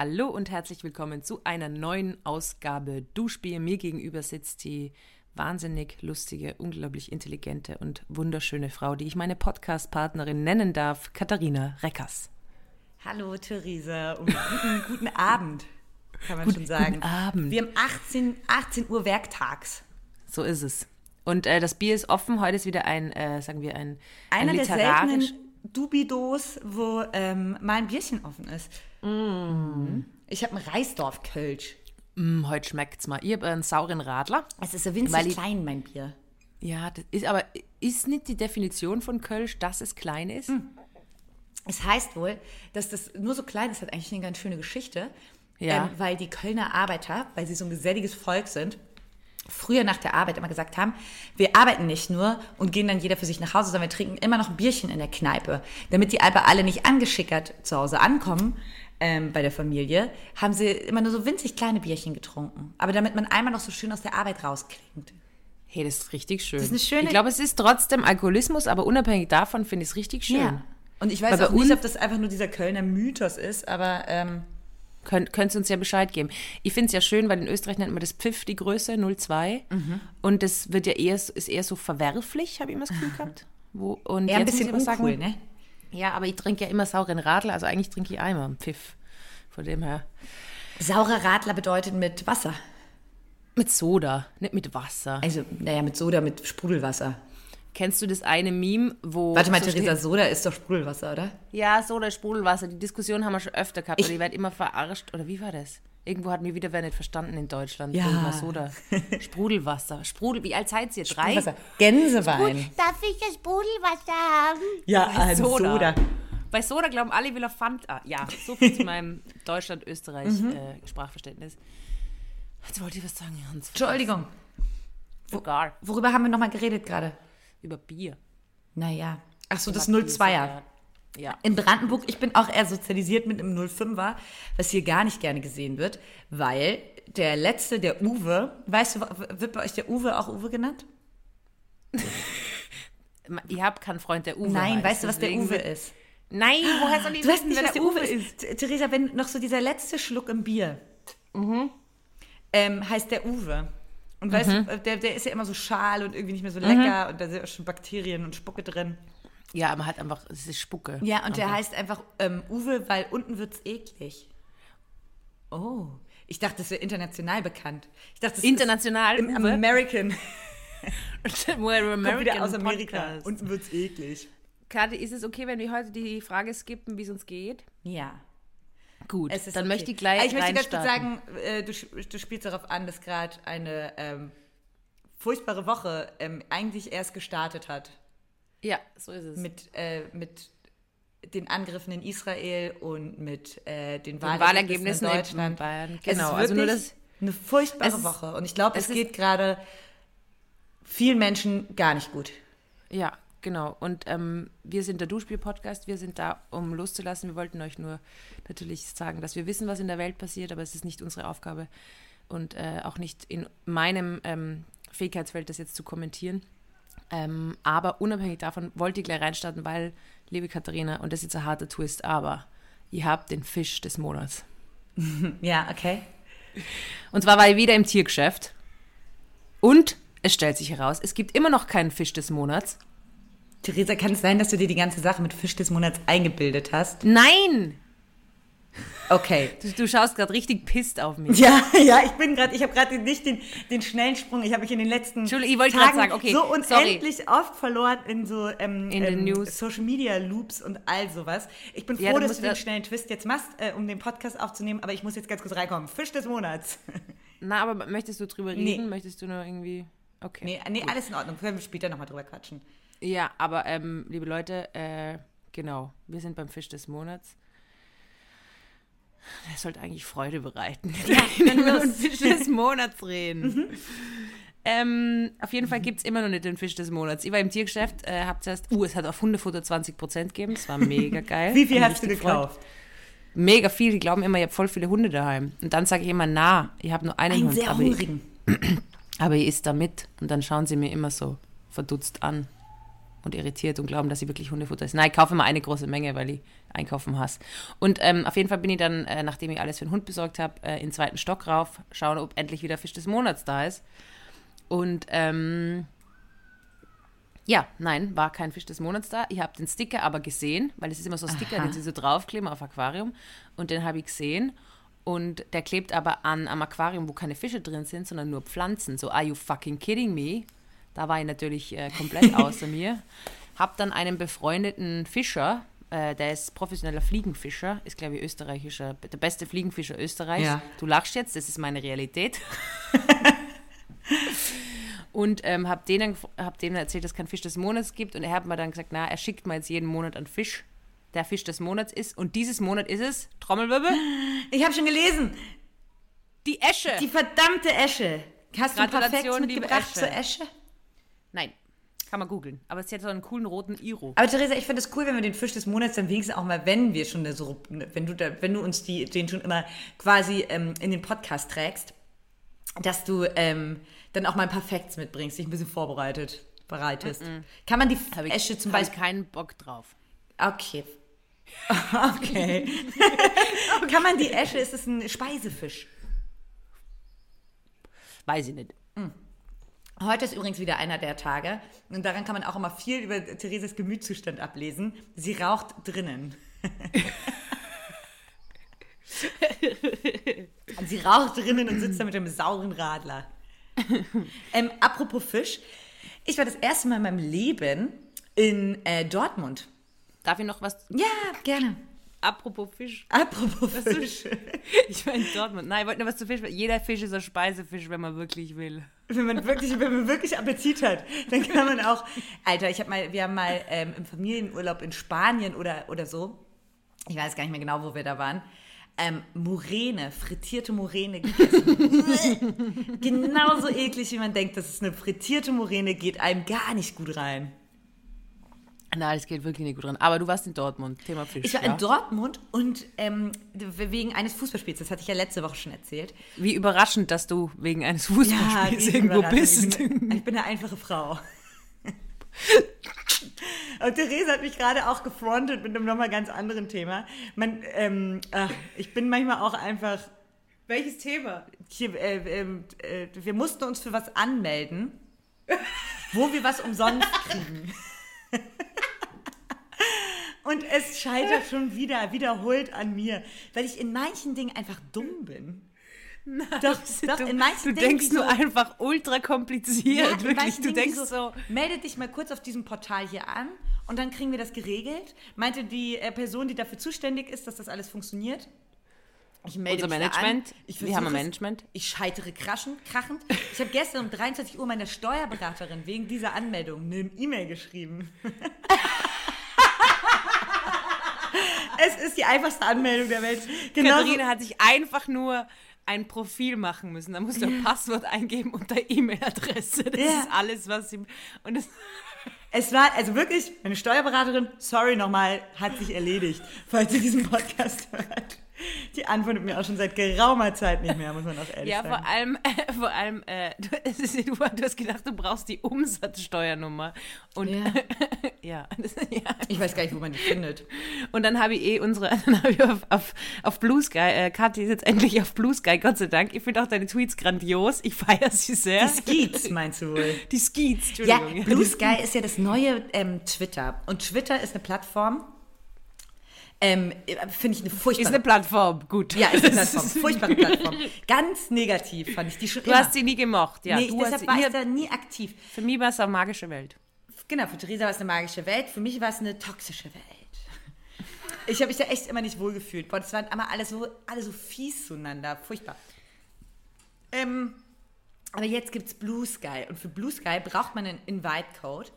Hallo und herzlich willkommen zu einer neuen Ausgabe Duschbier. Mir gegenüber sitzt die wahnsinnig lustige, unglaublich intelligente und wunderschöne Frau, die ich meine Podcast-Partnerin nennen darf, Katharina Reckers. Hallo Theresa und guten, guten Abend, kann man Guten- schon sagen. guten Abend. Wir haben 18, 18 Uhr werktags. So ist es. Und äh, das Bier ist offen. Heute ist wieder ein, äh, sagen wir, ein, Einer ein der literarisch. seltenen Dubidos, wo ähm, mal ein Bierchen offen ist. Mhm. Ich habe einen Reisdorf-Kölsch. Mm, heute schmeckt's mal. Ich habe einen sauren Radler. Es ist so winzig ich- klein, mein Bier. Ja, das ist aber ist nicht die Definition von Kölsch, dass es klein ist? Es heißt wohl, dass das nur so klein ist, hat eigentlich eine ganz schöne Geschichte. Ja. Ähm, weil die Kölner Arbeiter, weil sie so ein geselliges Volk sind, früher nach der Arbeit immer gesagt haben, wir arbeiten nicht nur und gehen dann jeder für sich nach Hause, sondern wir trinken immer noch ein Bierchen in der Kneipe. Damit die aber alle nicht angeschickert zu Hause ankommen ähm, bei der Familie, haben sie immer nur so winzig kleine Bierchen getrunken. Aber damit man einmal noch so schön aus der Arbeit rausklingt. Hey, das ist richtig schön. ist eine schöne- ich glaube, es ist trotzdem Alkoholismus, aber unabhängig davon finde ich es richtig schön. Und ich weiß Weil auch nicht, ob das einfach nur dieser Kölner Mythos ist, aber ähm, Könnt, könnt ihr uns ja Bescheid geben. Ich finde es ja schön, weil in Österreich nennt man das Pfiff die Größe 0,2. Mhm. Und das wird ja eher, ist eher so verwerflich, habe ich immer das Gefühl gehabt. Wo, und eher ein bisschen uncool, sagen, ne? Ja, aber ich trinke ja immer sauren Radler, also eigentlich trinke ich einmal einen Pfiff. Von dem her. Saurer Radler bedeutet mit Wasser. Mit Soda, nicht mit Wasser. Also, naja, mit Soda, mit Sprudelwasser. Kennst du das eine Meme, wo. Warte mal, so Theresa, steht- Soda ist doch Sprudelwasser, oder? Ja, Soda, Sprudelwasser. Die Diskussion haben wir schon öfter gehabt, Ich- aber ich werde immer verarscht. Oder wie war das? Irgendwo hat mir wieder wer nicht verstanden in Deutschland. Ja. wo immer Soda. Sprudelwasser. Sprudel, wie alt seid ihr? Drei? Gänsewein. Darf ich das Sprudelwasser haben? Ja, ein Soda. Soda. Bei Soda glauben alle, will er Fanta. Ja, so viel zu meinem Mhm. Deutschland-Österreich-Sprachverständnis. Jetzt wollte ich was sagen, Hans. Entschuldigung. Sogar Worüber haben wir nochmal geredet gerade? Über Bier. Naja. Ach so, das Über 02er. Bier, Ja. In Brandenburg, ich bin auch eher sozialisiert mit einem 05er, was hier gar nicht gerne gesehen wird, weil der letzte, der Uwe, weißt du, wird bei euch der Uwe auch Uwe genannt? Ich habe keinen Freund, der Uwe Nein, heißt, weißt du, was der Uwe ist? Nein, woher soll ich Du weißt wissen, nicht, wer was der Uwe ist. T- Theresa, wenn noch so dieser letzte Schluck im Bier ähm, heißt der Uwe. Und weißt du, der, der ist ja immer so schal und irgendwie nicht mehr so lecker und da sind auch schon Bakterien und Spucke drin. Ja, aber hat einfach, es ist Spucke. Ja, und der heißt einfach ähm, Uwe, weil unten wird's eklig. Oh. Ich dachte, das wäre international bekannt. Ich dachte, das International, ist im Uwe? American. We're Kommt wieder American aus Amerika. Podcast. Unten wird's eklig. Kathi, ist es okay, wenn wir heute die Frage skippen, wie es uns geht? Ja. Gut, dann okay. möchte ich gleich Ich möchte ganz kurz sagen, äh, du, du spielst darauf an, dass gerade eine ähm, furchtbare Woche ähm, eigentlich erst gestartet hat. Ja, so ist es. Mit, äh, mit den Angriffen in Israel und mit äh, den, Den Wahlergebnissen in in Deutschland. Bayern. Es Genau, ist also nur das- eine furchtbare ist- Woche. Und ich glaube, es, es geht gerade vielen Menschen gar nicht gut. Ja, genau. Und ähm, wir sind der Duschspiel-Podcast. Wir sind da, um loszulassen. Wir wollten euch nur natürlich sagen, dass wir wissen, was in der Welt passiert, aber es ist nicht unsere Aufgabe und äh, auch nicht in meinem ähm, Fähigkeitsfeld, das jetzt zu kommentieren. Ähm, aber unabhängig davon wollte ich gleich reinstarten, weil, liebe Katharina, und das ist jetzt ein harter Twist, aber ihr habt den Fisch des Monats. Ja, okay. Und zwar war ich wieder im Tiergeschäft. Und es stellt sich heraus, es gibt immer noch keinen Fisch des Monats. Theresa, kann es sein, dass du dir die ganze Sache mit Fisch des Monats eingebildet hast? Nein! Okay. Du, du schaust gerade richtig pisst auf mich. Ja, ja, ich bin gerade, ich habe gerade nicht den, den schnellen Sprung. Ich habe mich in den letzten Entschuldigung, ich wollte Tagen gerade sagen, okay, so sorry. unendlich oft verloren in so ähm, In ähm, News. Social Media Loops und all sowas. Ich bin froh, Ja, du dass du den schnellen Twist jetzt machst, äh, um den Podcast aufzunehmen, aber ich muss jetzt ganz kurz reinkommen. Fisch des Monats. Na, aber möchtest du drüber Nee. reden? Möchtest du nur irgendwie. Okay. nee, nee, alles in Ordnung. Können wir später nochmal drüber quatschen. Ja, aber ähm, liebe Leute, äh, genau, wir sind beim Fisch des Monats. Das sollte eigentlich Freude bereiten, wenn wir über den Fisch des Monats reden. Ähm, auf jeden Fall gibt es immer noch nicht den Fisch des Monats. Ich war im Tiergeschäft, äh, hab zuerst, uh, es hat auf Hundefutter 20% gegeben, das war mega geil. Wie viel hast du gekauft? Mega viel, die glauben immer, ich habe voll viele Hunde daheim. Und dann sage ich immer, na, ich habe nur einen Einen Hund. sehr aber ich, aber ich isst da mit. Und dann schauen sie mir immer so verdutzt an und irritiert und glauben, dass ich wirklich Hundefutter ist. Nein, ich kaufe immer eine große Menge, weil ich einkaufen hast. Und ähm, auf jeden Fall bin ich dann, äh, nachdem ich alles für den Hund besorgt habe, äh, in den zweiten Stock rauf, schauen, ob endlich wieder Fisch des Monats da ist. Und ähm, ja, nein, war kein Fisch des Monats da. Ich habe den Sticker aber gesehen, weil es ist immer so ein Sticker, Aha. den sie so draufkleben auf Aquarium. Und den habe ich gesehen. Und der klebt aber an am Aquarium, wo keine Fische drin sind, sondern nur Pflanzen. So, are you fucking kidding me? Da war ich natürlich äh, komplett außer mir. Hab dann einen befreundeten Fischer, äh, der ist professioneller Fliegenfischer, ist glaube ich österreichischer, der beste Fliegenfischer Österreichs. Ja. Du lachst jetzt, das ist meine Realität. Und ähm, habe denen, hab denen erzählt, dass es keinen Fisch des Monats gibt. Und er hat mir dann gesagt, na, er schickt mir jetzt jeden Monat einen Fisch, der Fisch des Monats ist. Und dieses Monat ist es, Trommelwirbel, Ich habe schon gelesen. die Esche. Die verdammte Esche. Hast du liebe mitgebracht Esche. zur Esche? Nein, kann man googeln. Aber es hat so einen coolen roten Iro. Aber Theresa, ich finde es cool, wenn wir den Fisch des Monats dann wenigstens auch mal, wenn wir schon so, wenn du, da, wenn du uns die, den schon immer quasi ähm, in den Podcast trägst, dass du ähm, dann auch mal ein paar Facts mitbringst, dich ein bisschen vorbereitet, bereitest. Kann man die Hab ich, Esche zum hab ich Beispiel, keinen Bock drauf. okay. Okay. Kann man die Esche, ist es ein Speisefisch? Weiß ich nicht. Heute ist übrigens wieder einer der Tage und daran kann man auch immer viel über Thereses Gemütszustand ablesen. Sie raucht drinnen. sie raucht drinnen und sitzt da mit einem sauren Radler. ähm, apropos Fisch, ich war das erste Mal in meinem Leben in äh, Dortmund. Darf ich noch was? Ja, gerne. Apropos Fisch. Apropos Fisch. Ich war in Dortmund. Nein, ich wollte nur was zu Fisch. Jeder Fisch ist ein Speisefisch, wenn man wirklich will. Wenn man wirklich, wenn man wirklich Appetit hat, dann kann man auch. Alter, ich habe mal, wir haben mal ähm, im Familienurlaub in Spanien oder, oder so, ich weiß gar nicht mehr genau, wo wir da waren, ähm, Murene, frittierte Murene gegessen. Genauso eklig, wie man denkt, das ist eine frittierte Murene, geht einem gar nicht gut rein. Nein, das geht wirklich nicht gut dran. Aber du warst in Dortmund. Thema Fisch. Ich war ja? in Dortmund und ähm, wegen eines Fußballspiels, das hatte ich ja letzte Woche schon erzählt. Wie überraschend, dass du wegen eines Fußballspiels riesen irgendwo bist. Ich bin, ich bin eine einfache Frau. Und Therese hat mich gerade auch gefrontet mit einem nochmal ganz anderen Thema. Man, ähm, ach, ich bin manchmal auch einfach. Welches Thema? Hier, äh, ähm, äh, wir mussten uns für was anmelden, wo wir was umsonst kriegen. Und es scheitert schon wieder, wiederholt an mir, weil ich in manchen Dingen einfach dumm bin. doch, doch, du, in manchen du denkst wie so- nur einfach ultra kompliziert. in wirklich. Du Dingen denkst wie so. Melde dich mal kurz auf diesem Portal hier an und dann kriegen wir das geregelt. Meinte die äh, Person, die dafür zuständig ist, dass das alles funktioniert. Ich melde Unser mich Management. An. Ich Wir haben ein. Management. Ich scheitere kraschend, krachend. Ich habe gestern um 23 Uhr meiner Steuerberaterin wegen dieser Anmeldung eine E-Mail geschrieben. es ist die einfachste Anmeldung der Welt. Genau Katharina hat sich einfach nur ein Profil machen müssen. Da musst du ein Passwort eingeben und der E-Mail-Adresse. Das Ja. ist alles, was sie. Und das, Es war, also wirklich, meine Steuerberaterin, sorry nochmal, hat sich erledigt, falls sie diesen Podcast hört. Die antwortet mir auch schon seit geraumer Zeit nicht mehr, muss man auch ehrlich ja, sagen. vor allem, äh, vor allem äh, du, du, hast gedacht, du brauchst die Umsatzsteuernummer. Und Ja. ja, das, ja. Ich weiß gar nicht, wo man die findet. Und dann habe ich eh unsere, dann habe ich auf, auf, auf Blue Sky, äh, Kathi ist jetzt endlich auf Blue Sky, Gott sei Dank. Ich finde auch deine Tweets grandios. Ich feiere sie sehr. Die Skeets, meinst du wohl? Die Skeets, Ja, Entschuldigung. Blue Sky ist ja das neue ähm, Twitter. Und Twitter ist eine Plattform, ähm, finde ich eine Ist furchtbare eine Plattform, gut. Ja, ist eine Plattform. Furchtbare Plattform. Ganz negativ fand ich die schon Du immer. hast sie nie gemocht, ja. nee, du deshalb war ich da nie aktiv. für mich war es eine magische Welt. Genau, für Theresa war es eine magische Welt, für mich war es eine toxische Welt. Ich habe mich da echt immer nicht wohl gefühlt. Boah, das waren immer alle so, alle so fies zueinander. Furchtbar. Ähm, aber jetzt gibt es Blue Sky. Und für Blue Sky braucht man einen Invite-Code.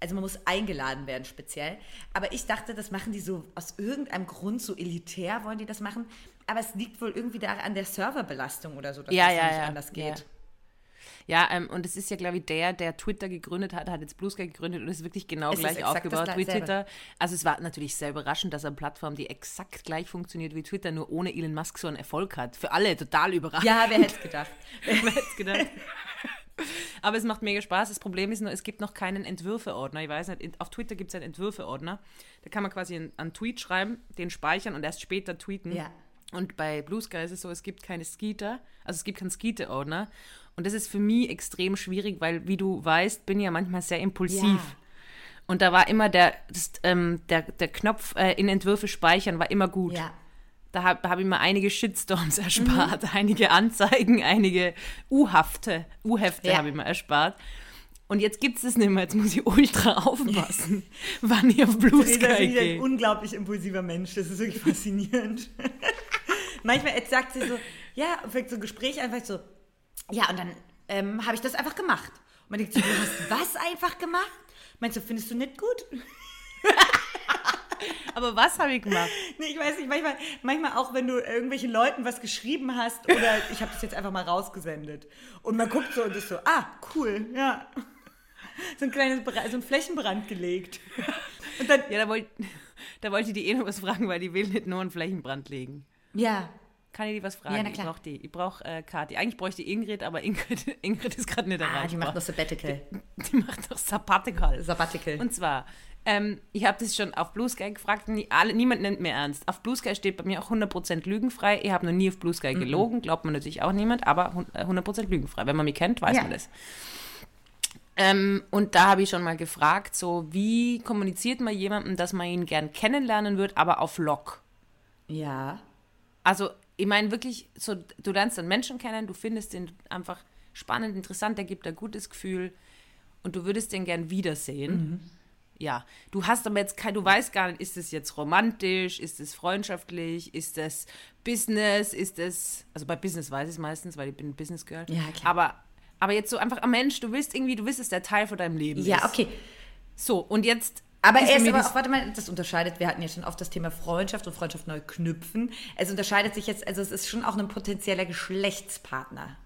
Also man muss eingeladen werden speziell. Aber ich dachte, das machen die so aus irgendeinem Grund so elitär, wollen die das machen. Aber es liegt wohl irgendwie da an der Serverbelastung oder so, dass Ja, das ja, nicht ja. anders geht. Ja, ähm, und es ist ja, glaube ich, der, der Twitter gegründet hat, hat jetzt Blue Sky gegründet und ist wirklich genau Es gleich aufgebaut wie. Twitter. Also es war natürlich sehr überraschend, dass eine Plattform, die exakt gleich funktioniert wie Twitter, nur ohne Elon Musk so einen Erfolg hat. Für alle total überraschend. Ja, wer hätte es gedacht? Wer hätte gedacht? Aber es macht mega Spaß. Das Problem ist nur, es gibt noch keinen Entwürfe-Ordner. Ich weiß nicht, auf Twitter gibt es einen Entwürfe-Ordner. Da kann man quasi einen, einen Tweet schreiben, den speichern und erst später tweeten. Ja. Und bei Blue Sky ist es so, es gibt keine Skeeter, also es gibt keinen Skeeter-Ordner. Und das ist für mich extrem schwierig, weil, wie du weißt, bin ich ja manchmal sehr impulsiv. Ja. Und da war immer der, das, ähm, der, der Knopf äh, in Entwürfe speichern war immer gut. Ja. Da habe hab ich mir einige Shitstorms erspart, einige Anzeigen, einige U-Hafte, U-Hefte Ja. habe ich mir erspart. Und jetzt gibt es es nicht mehr. Jetzt muss ich ultra aufpassen, wann ich auf Blue Theresa ist Sky ein unglaublich impulsiver Mensch. Das ist wirklich faszinierend. Manchmal jetzt sagt sie so, ja, fängt so ein Gespräch einfach so, ja, und dann ähm, habe ich das einfach gemacht. Und man denkt so, du hast was einfach gemacht? Meinst du, findest du nicht gut? Aber was habe ich gemacht? Nee, ich weiß nicht, manchmal, manchmal auch, wenn du irgendwelchen Leuten was geschrieben hast oder ich habe das jetzt einfach mal rausgesendet. Und man guckt so und ist so, ah, cool, ja. So ein kleines, so ein Flächenbrand gelegt. Und dann, Ja, da wollte da wollte ich die eh noch was fragen, weil die will nicht nur einen Flächenbrand legen. ja, Kann ich die was fragen? Ja, na ich klar. brauche die. Ich brauche äh, Kathi. Eigentlich bräuchte ich Ingrid, aber Ingrid, Ingrid ist gerade nicht ah, erreichbar. die macht noch Sabbatical. die macht doch Sabbatical. Sabbatical. Und zwar, ähm, ich habe das schon auf Blue Sky gefragt, nie, alle, niemand nennt mir ernst. Auf Blue Sky steht bei mir auch 100% lügenfrei. Ich habe noch nie auf Blue Sky gelogen, glaubt man natürlich auch niemand, aber hun- äh, 100% lügenfrei. Wenn man mich kennt, weiß Ja. man das. Ähm, und da habe ich schon mal gefragt, so wie kommuniziert man jemandem, dass man ihn gern kennenlernen wird, aber auf Lock? ja. Also, ich meine wirklich, so, du lernst einen Menschen kennen, du findest ihn einfach spannend, interessant, der gibt ein gutes Gefühl und du würdest den gern wiedersehen. Ja, du hast aber jetzt kein, du weißt gar nicht, ist es jetzt romantisch, ist es freundschaftlich, ist es Business, ist es, also bei Business weiß ich es meistens, weil ich bin Business Girl. Ja, klar. Aber, aber jetzt so einfach ein Mensch, du willst irgendwie, du willst, dass der Teil von deinem Leben Ja, ist. okay. So, und jetzt. Aber ist er ist mir aber auch, warte mal, das unterscheidet, wir hatten ja schon oft das Thema Freundschaft und Freundschaft neu knüpfen. Es unterscheidet sich jetzt, also es ist schon auch ein potenzieller Geschlechtspartner.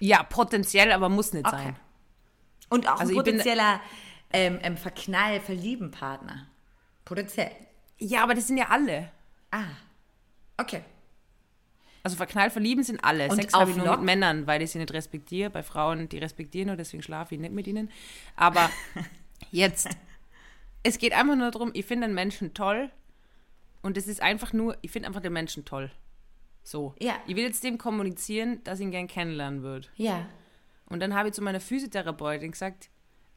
Ja, potenziell, aber muss nicht Okay. sein. Und auch Also ein ich bin- potenzieller ähm, ähm, Verknall, verlieben Partner. Potenziell. Ja, aber das sind ja alle. Ah. Okay. Also verknallt, verlieben sind alle. Und Sex habe ich nur mit Männern, weil ich sie nicht respektiere. Bei Frauen, die respektieren nur, deswegen schlafe ich nicht mit ihnen. Aber jetzt, es geht einfach nur darum, ich finde den Menschen toll und es ist einfach nur, ich finde einfach den Menschen toll. So. Ja. Ich will jetzt dem kommunizieren, dass ich ihn gern kennenlernen würde. Ja. Und dann habe ich zu meiner Physiotherapeutin gesagt,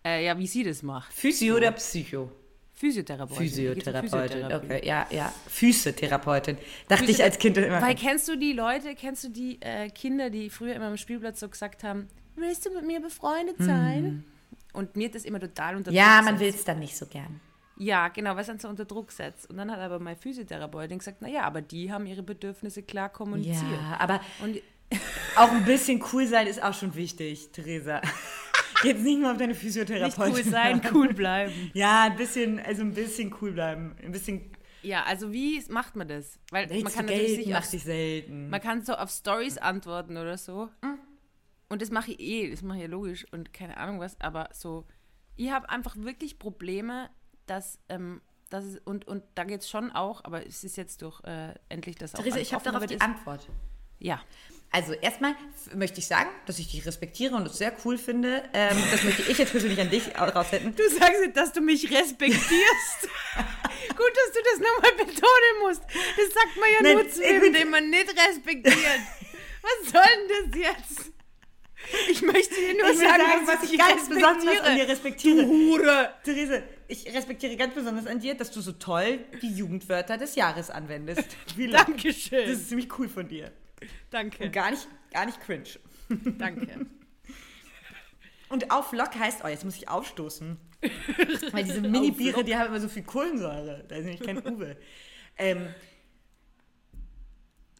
äh, ja, wie sie das macht. Physio oder Psycho? Physiotherapeutin. Physiotherapeutin. Okay, ja, ja. Physiotherapeutin. Dachte ich Physio- als Kind immer. Weil kennst du die Leute, kennst du die äh, Kinder, die früher immer am Spielplatz so gesagt haben, willst du mit mir befreundet sein? Und mir das immer total unter Mhm. ja, Druck man will es dann nicht so gern. Ja, genau, weil es dann so unter Druck setzt. Und dann hat aber meine Physiotherapeutin gesagt, naja, aber die haben ihre Bedürfnisse klar kommuniziert. Ja, aber Und auch ein bisschen cool sein ist auch schon wichtig, Theresa. Jetzt nicht nur auf deine nicht Physiotherapeutin. cool sein, cool bleiben. Ja, ein bisschen, also ein bisschen cool bleiben. Ein bisschen Ja, also wie macht man das? Weil man Dates kann für natürlich nicht macht sich selten. man kann so auf Stories antworten oder so. Und das mache ich eh, das mache ich ja logisch und keine Ahnung was, aber so, ich habe einfach wirklich Probleme, dass, ähm, dass es, und, und da geht es schon auch, aber es ist jetzt durch äh, endlich das auch Theresa, ich habe darauf die ist- Antwort. Ja, Also erstmal möchte ich sagen, dass ich dich respektiere und es sehr cool finde. Ähm, das möchte ich jetzt persönlich an dich raussenden. Du sagst dass du mich respektierst. Gut, dass du das nochmal betonen musst. Das sagt man ja Nein, nur zu bin- den man nicht respektiert. Was soll denn das jetzt? Ich möchte dir nur Ich sagen, sagen, dass was ich ganz besonders an dir respektiere. Hure. Therese, ich respektiere ganz besonders an dir, dass du so toll die Jugendwörter des Jahres anwendest. Dankeschön. Das ist ziemlich cool von dir. Danke. Und gar nicht, gar nicht cringe. Danke. Und auf Lock heißt, oh, jetzt muss ich aufstoßen. Weil diese Mini-Biere, die haben immer so viel Kohlensäure. Da ist nämlich kein Uwe. Ähm,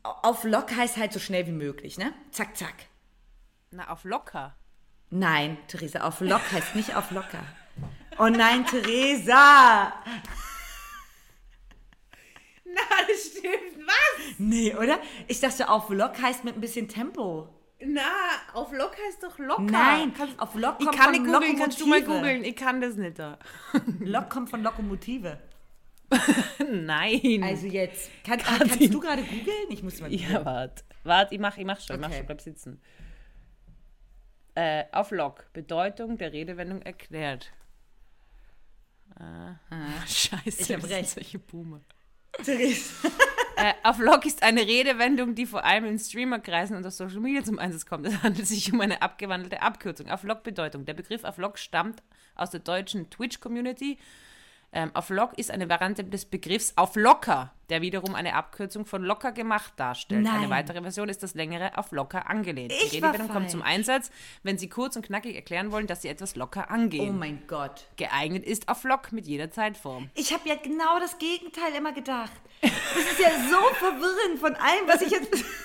auf Lock heißt halt so schnell wie möglich, ne? Zack, zack. Na, auf locker. Nein, Theresa, auf Lock heißt nicht auf locker. Oh nein, Theresa! Na, das stimmt. Was? Nee, oder? Ich dachte, auf Lock heißt mit ein bisschen Tempo. Na, auf locker ist doch locker. Nein, auf Lock ich kommt kann von nicht googeln, kannst du mal googeln. Ich kann das nicht da. Lock kommt von Lokomotive. Nein. Also jetzt, kann, kannst du gerade googeln? Ich muss mal googeln. ja, warte. Warte, ich mach, ich mach schon. Ich mach Okay. schon. Bleib sitzen. äh, auf Log. Bedeutung der Redewendung erklärt. Ah, scheiße, Ich hab recht. solche Boomer. Therese. Äh, auf Log ist eine Redewendung, die vor allem in Streamerkreisen und auf Social Media zum Einsatz kommt. Es handelt sich um eine abgewandelte Abkürzung. Auf Log Bedeutung. Der Begriff auf Log stammt aus der deutschen Twitch-Community. Ähm, auf Log ist eine Variante des Begriffs auf Locker, der wiederum eine Abkürzung von locker gemacht darstellt. Nein. Eine weitere Version ist das längere auf locker angelehnt. Ich Die Redewendung kommt zum. Einsatz, wenn Sie kurz und knackig erklären wollen, dass Sie etwas locker Oh angehen. mein Gott. Geeignet ist auf Log mit jeder Zeitform. Ich habe ja genau das Gegenteil immer gedacht. Das ist ja so verwirrend von allem, was ich jetzt.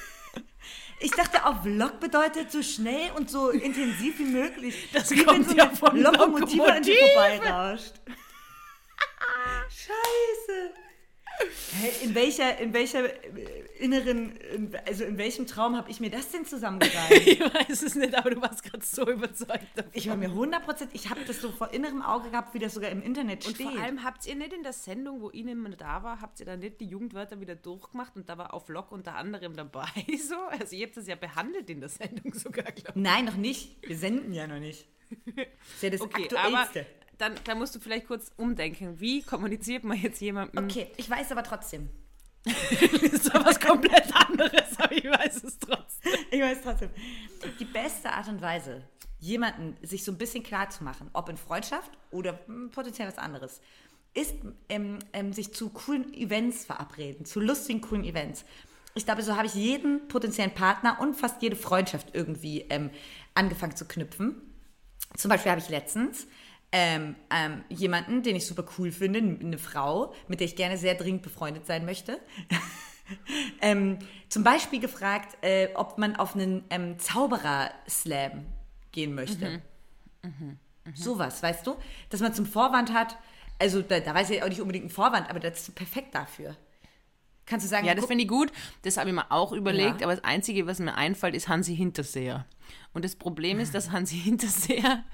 Ich dachte, auf Lok bedeutet so schnell und so intensiv wie möglich. Das wie kommt wenn so ja eine von Lokomotive an dir vorbeirauscht. Scheiße. Hä, in welcher, in welcher äh, inneren, in, also in welchem Traum habe ich mir das denn zusammengereimt? Ich weiß es nicht, aber du warst gerade so überzeugt davon. Ich war mir 100%, ich habe das so vor innerem Auge gehabt, wie das sogar im Internet Und steht. vor allem habt ihr nicht in der Sendung, wo Ihnen mal da war, habt ihr da nicht die Jugendwörter wieder durchgemacht und da war auf Lock unter anderem dabei so? Also ihr habt das ja behandelt in der Sendung sogar, glaube Nein, noch nicht. Wir senden ja noch nicht. Das ist ja das ich. Okay, aber Aktuellste. Dann, dann musst du vielleicht kurz umdenken. Wie kommuniziert man jetzt jemandem? Okay, ich weiß aber trotzdem. Das ist doch was komplett anderes, aber ich weiß es trotzdem. Ich weiß trotzdem. Die beste Art und Weise, jemanden sich so ein bisschen klar zu machen, ob in Freundschaft oder hm, potenziell was anderes, ist ähm, ähm, sich zu coolen Events verabreden, zu lustigen, coolen Events. Ich glaube, so habe ich jeden potenziellen Partner und fast jede Freundschaft irgendwie ähm, angefangen zu knüpfen. Zum Beispiel habe ich letztens ähm, ähm, jemanden, den ich super cool finde, eine Frau, mit der ich gerne sehr dringend befreundet sein möchte, ähm, zum Beispiel gefragt, äh, ob man auf einen ähm, Zauberer-Slam gehen möchte. Sowas, weißt du? Dass man zum Vorwand hat, also da, da weiß ich auch nicht unbedingt einen Vorwand, aber das ist perfekt dafür. Kannst du sagen, Ja, das finde ich gut. Das habe ich mir auch überlegt, Ja. aber das Einzige, was mir einfällt, ist Hansi Hinterseher. Und das Problem ist, dass Hansi Hinterseher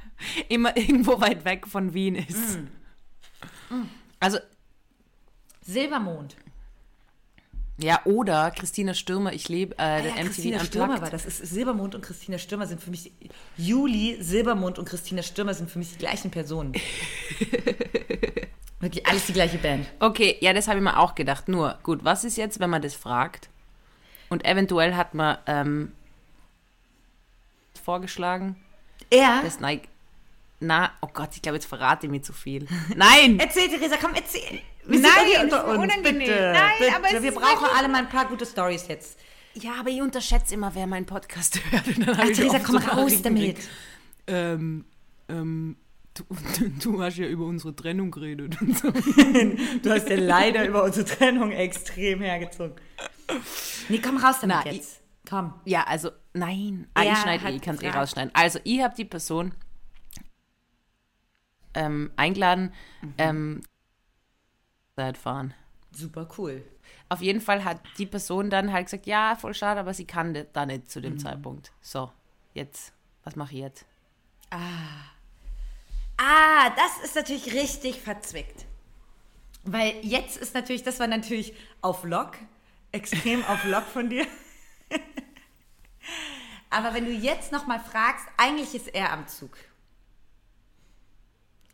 immer irgendwo weit weg von Wien ist. Also, Silbermond. ja, oder Christina Stürmer, ich lebe äh, Ah ja, MTV Christina Unplugged. Stürmer war das. Ist Silbermond und Christina Stürmer sind für mich. Juli, Silbermond und Christina Stürmer sind für mich die gleichen Personen. Wirklich alles die gleiche Band. Okay, ja, das habe ich mir auch gedacht. Nur, gut, was ist jetzt, wenn man das fragt? Und eventuell hat man ähm, vorgeschlagen, Er. das Nike. Na, oh Gott, ich glaube, jetzt verrate ich mir zu viel. Nein! Erzähl, Theresa, komm, erzähl. Nein, sind unter uns. unangenehm. Bitte, Nein, bitte. aber es Wir brauchen alle mal ein paar gute Stories jetzt. Ja, aber ich unterschätze immer, wer meinen Podcast hört. Ach, ich Theresa, komm so raus damit. Ähm, ähm, du, du hast ja über unsere Trennung geredet und so. Du hast ja leider über unsere Trennung extrem hergezogen. Nee, komm raus damit Na, jetzt. Komm. Ja, also, nein. Ah, ich schneide hat eh, ich kann es eh gefragt. rausschneiden. Also, ich habe die Person ähm, eingeladen, Mhm. ähm, Zeit fahren. Super cool. Auf jeden Fall hat die Person dann halt gesagt, ja, voll schade, aber sie kann de- da nicht zu Mhm. dem Zeitpunkt. So, jetzt, was mache ich jetzt? Ah, das ist natürlich richtig verzwickt. Weil jetzt ist natürlich, das war natürlich auf Lock, extrem auf Lock von dir. Aber wenn du jetzt nochmal fragst, eigentlich ist er am Zug.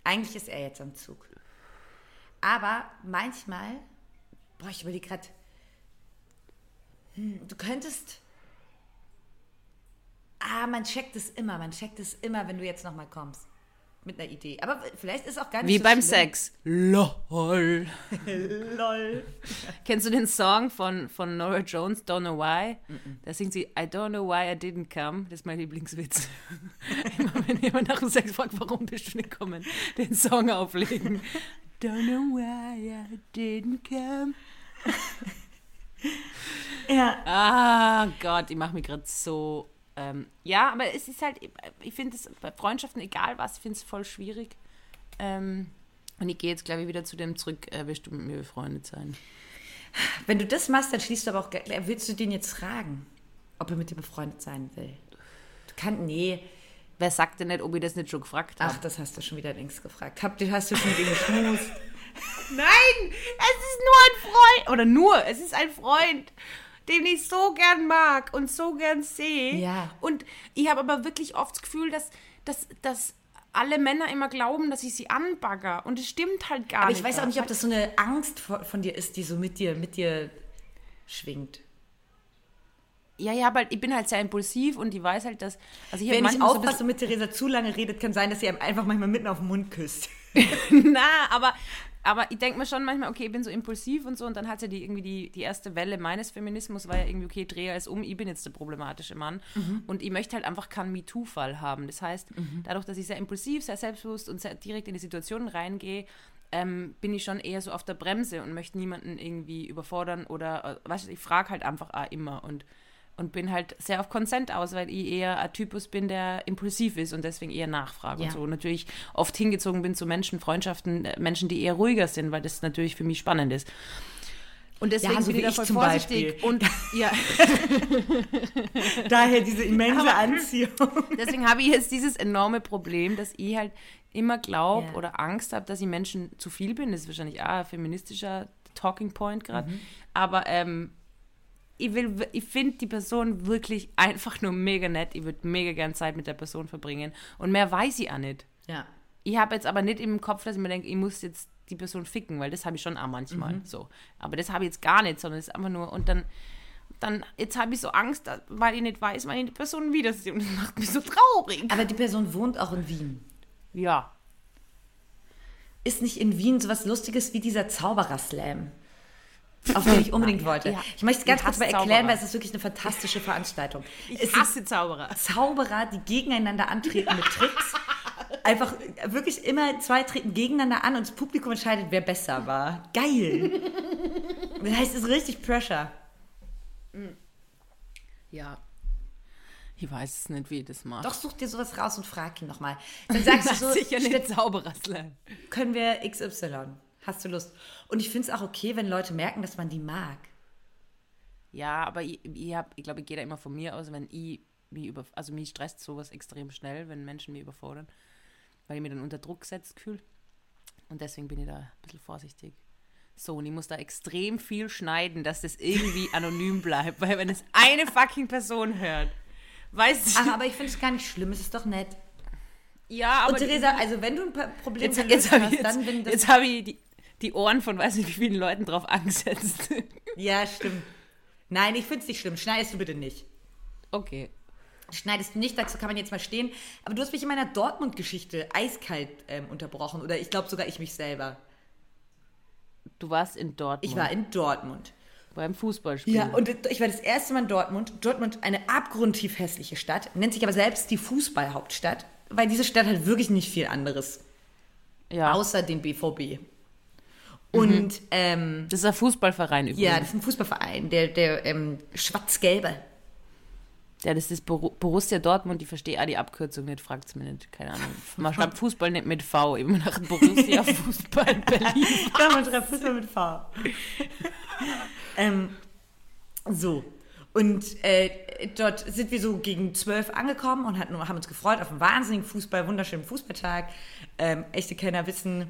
Eigentlich ist er jetzt am Zug. Aber manchmal, boah, ich überlege gerade, hm, du könntest, ah, man checkt es immer, man checkt es immer, wenn du jetzt nochmal kommst. Mit einer Idee. Aber vielleicht ist auch gar nicht Wie so beim schlimm. Sex. LOL. Lol. Kennst du den Song von, von Nora Jones, Don't Know Why? Da singt sie, I don't know why I didn't come. Das ist mein Lieblingswitz. Immer wenn jemand nach dem Sex fragt, warum bist du nicht gekommen, den Song auflegen. Don't know why I didn't come. Ja. Ah Gott, ich mache mich gerade so. Ähm, ja, aber es ist halt, ich finde es bei Freundschaften, egal was, ich finde es voll schwierig. Ähm, und ich gehe jetzt, glaube ich, wieder zu dem zurück, äh, willst du mit mir befreundet sein? Wenn du das machst, dann schließt du aber auch, ge- willst du den jetzt fragen, ob er mit dir befreundet sein will? Du kannst, nee. Wer sagt denn nicht, ob ich das nicht schon gefragt habe? Ach, das hast du schon wieder links gefragt. Ihr, hast du schon mit ihm geschmust? Nein, es ist nur ein Freund. Oder nur, es ist ein Freund. Den ich so gern mag und so gern sehe. Ja. Und ich habe aber wirklich oft das Gefühl, dass, dass, dass alle Männer immer glauben, dass ich sie anbagger. Und es stimmt halt gar Aber nicht. ich weiß auch nicht, ob das so eine Angst von dir ist, die so mit dir, mit dir schwingt. Ja, ja, aber ich bin halt sehr impulsiv und ich weiß halt, dass. Also ich Wenn ich so aufpasse und mit Theresa zu lange redet, kann sein, dass sie einfach manchmal mitten auf den Mund küsst. Na, aber, aber ich denke mir schon manchmal, okay, ich bin so impulsiv und so und dann hat ja die irgendwie die, die erste Welle meines Feminismus war ja irgendwie, okay, drehe es um, ich bin jetzt der problematische Mann. Und ich möchte halt einfach keinen MeToo-Fall haben. Das heißt, dadurch, dass ich sehr impulsiv, sehr selbstbewusst und sehr direkt in die Situationen reingehe, ähm, bin ich schon eher so auf der Bremse und möchte niemanden irgendwie überfordern oder, äh, weißt du, ich frage halt einfach auch immer und und bin halt sehr auf Consent aus, weil ich eher ein Typus bin, der impulsiv ist und deswegen eher nachfrage Ja. und so. Natürlich oft hingezogen bin zu Menschen, Freundschaften, äh, Menschen, die eher ruhiger sind, weil das natürlich für mich spannend ist. Und deswegen Ja, so bin ich da voll vorsichtig. Beispiel. Und ja, Daher diese immense Anziehung. deswegen habe ich jetzt dieses enorme Problem, dass ich halt immer glaube Ja. oder Angst habe, dass ich Menschen zu viel bin. Das ist wahrscheinlich auch ein feministischer Talking Point gerade. Mhm. Aber ähm, ich will, ich finde die Person wirklich einfach nur mega nett. Ich würde mega gern Zeit mit der Person verbringen. Und mehr weiß ich auch nicht. Ja. Ich habe jetzt aber nicht im Kopf, dass ich mir denke, ich muss jetzt die Person ficken, weil das habe ich schon auch manchmal Mhm. so. Aber das habe ich jetzt gar nicht, sondern es ist einfach nur, und dann, dann jetzt habe ich so Angst, weil ich nicht weiß, wann ich die Person wiedersehe. Und das macht mich so traurig. Aber die Person wohnt auch in Wien. Ja. Ist nicht in Wien sowas Lustiges wie dieser Zauberer-Slam? Auf den ich unbedingt wollte. Ja. Ich möchte es ganz kurz mal erklären, Zauberer. weil es ist wirklich eine fantastische Veranstaltung. Ich es hasse Zauberer. Zauberer, die gegeneinander antreten mit Tricks. Einfach wirklich immer zwei treten gegeneinander an und das Publikum entscheidet, wer besser war. Geil. Das heißt, es ist richtig Pressure. Ja. Ich weiß es nicht, wie ich das mache. Doch, such dir sowas raus und frag ihn nochmal. Dann sagst du so, sicher nicht Zauberer-Slam. können wir XY. Hast du Lust? Und ich finde es auch okay, wenn Leute merken, dass man die mag. Ja, aber ich, ich, hab, ich glaube, ich gehe da immer von mir aus, wenn ich mich über, also mich stresst sowas extrem schnell, wenn Menschen mich überfordern, weil ich mich dann unter Druck setzt fühle. Und deswegen bin ich da ein bisschen vorsichtig. So, und ich muss da extrem viel schneiden, dass das irgendwie anonym bleibt, weil wenn es eine fucking Person hört, weiß ich. Ach, aber ich finde es gar nicht schlimm, es ist doch nett. ja, aber Und Theresa, also wenn du ein paar Probleme jetzt, jetzt habe hast, dann wenn jetzt, das... jetzt hab ich die, die Ohren von weiß nicht wie vielen Leuten drauf angesetzt. Ja, stimmt. Nein, ich finde es nicht schlimm. Schneidest du bitte nicht. okay. Schneidest du nicht, dazu kann man jetzt mal stehen. Aber du hast mich in meiner Dortmund-Geschichte eiskalt ähm, unterbrochen. Oder ich glaube sogar ich mich selber. Du warst in Dortmund Ich war in Dortmund. beim Fußballspiel. Ja, und ich war das erste Mal in Dortmund. Dortmund, eine abgrundtief hässliche Stadt, nennt sich aber selbst die Fußballhauptstadt, weil diese Stadt hat wirklich nicht viel anderes, ja. außer den BVB. Und ähm, Das ist ein Fußballverein übrigens. ja, das ist ein Fußballverein, der, der ähm, schwarz-gelbe. Ja, das ist Boru- Borussia Dortmund, ich verstehe auch die Abkürzung nicht, fragt es mir nicht, keine Ahnung. Man schreibt Fußball nicht mit V, immer nach Borussia Fußball Berlin. Ja, man schreibt Fußball mit V. ähm, so. Und äh, dort sind wir so gegen zwölf angekommen und hatten, haben uns gefreut auf einen wahnsinnigen Fußball, wunderschönen Fußballtag. Ähm, echte Kenner wissen,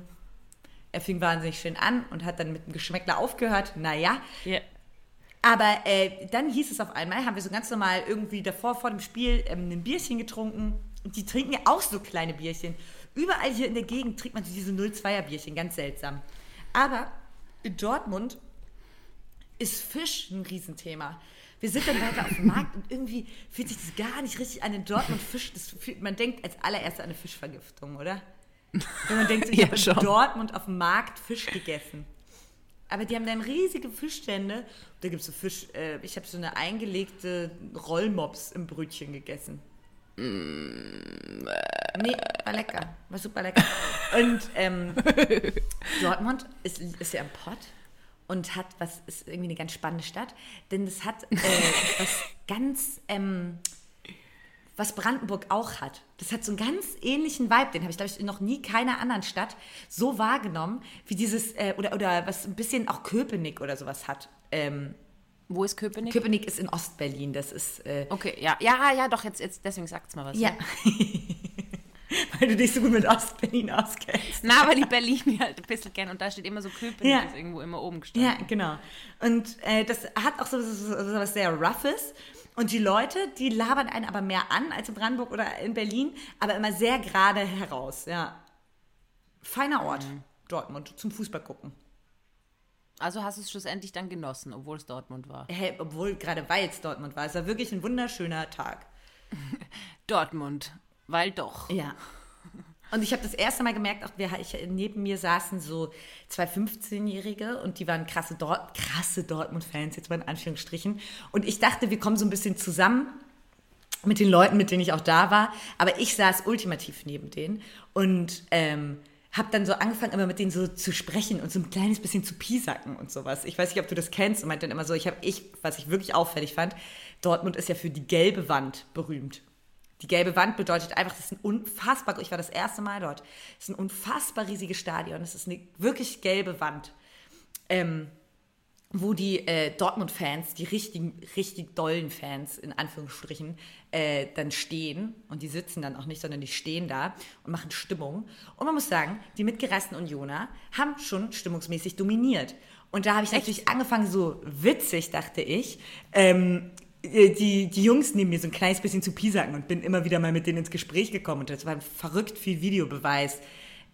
er fing wahnsinnig schön an und hat dann mit einem Geschmäckler aufgehört. Naja, Ja. aber äh, dann hieß es auf einmal, haben wir so ganz normal irgendwie davor vor dem Spiel ähm, ein Bierchen getrunken. Und die trinken ja auch so kleine Bierchen. Überall hier in der Gegend trinkt man so diese 02er Bierchen, ganz seltsam. Aber in Dortmund ist Fisch ein Riesenthema. Wir sind dann weiter auf dem Markt und irgendwie fühlt sich das gar nicht richtig an. In Dortmund Fisch, das fühlt, man denkt als allererstes an eine Fischvergiftung, oder? Wenn man denkt, ich Ja, habe in schon. Dortmund auf dem Markt Fisch gegessen. Aber die haben dann riesige Fischstände. Da gibt es so Fisch. Äh, ich habe so eine eingelegte Rollmops im Brötchen gegessen. Nee, war lecker. War super lecker. Und ähm, Dortmund ist, ist ja im Pott und hat was, ist irgendwie eine ganz spannende Stadt, denn es hat äh, was ganz, ähm, was Brandenburg auch hat. Das hat so einen ganz ähnlichen Vibe, den habe ich, glaube ich, noch nie keiner anderen Stadt so wahrgenommen, wie dieses, äh, oder, oder was ein bisschen auch Köpenick oder sowas hat. Ähm, Wo ist Köpenick? Köpenick ist in Ostberlin, das ist, äh, okay, ja, ja, ja, doch, jetzt, jetzt deswegen sagt's mal was. ja. Weil du dich so gut mit Ostberlin auskennst. Na, weil ich Berlin halt ein bisschen kenne und da steht immer so Köpenick, Ja. ist irgendwo immer oben gestanden. Ja, genau. Und äh, das hat auch so, so, so, so was sehr Roughes. Und die Leute, die labern einen aber mehr an als in Brandenburg oder in Berlin, aber immer sehr gerade heraus, ja. Feiner Ort, Dortmund, zum Fußball gucken. Also hast du es schlussendlich dann genossen, obwohl es Dortmund war. Hey, obwohl, gerade weil es Dortmund war, es war wirklich ein wunderschöner Tag. Dortmund, weil doch. Ja. Und ich habe das erste Mal gemerkt, auch wir, ich, neben mir saßen so zwei 15-Jährige und die waren krasse, Dort, krasse Dortmund-Fans, jetzt mal in Anführungsstrichen. Und ich dachte, wir kommen so ein bisschen zusammen mit den Leuten, mit denen ich auch da war. Aber ich saß ultimativ neben denen und ähm, habe dann so angefangen, immer mit denen so zu sprechen und so ein kleines bisschen zu piesacken und sowas. Ich weiß nicht, ob du das kennst und meinte dann immer so, ich habe ich, was ich wirklich auffällig fand, Dortmund ist ja für die gelbe Wand berühmt. Die gelbe Wand bedeutet einfach, das ist ein unfassbar, ich war das erste Mal dort, es ist ein unfassbar riesiges Stadion, es ist eine wirklich gelbe Wand, ähm, wo die äh, Dortmund-Fans, die richtigen, richtig dollen Fans in Anführungsstrichen, äh, dann stehen und die sitzen dann auch nicht, sondern die stehen da und machen Stimmung. Und man muss sagen, die mitgereisten Unioner haben schon stimmungsmäßig dominiert. Und da habe ich natürlich angefangen, so witzig, dachte ich, ähm, die, die Jungs neben mir so ein kleines bisschen zu piesacken und bin immer wieder mal mit denen ins Gespräch gekommen. Und das war verrückt viel Videobeweis,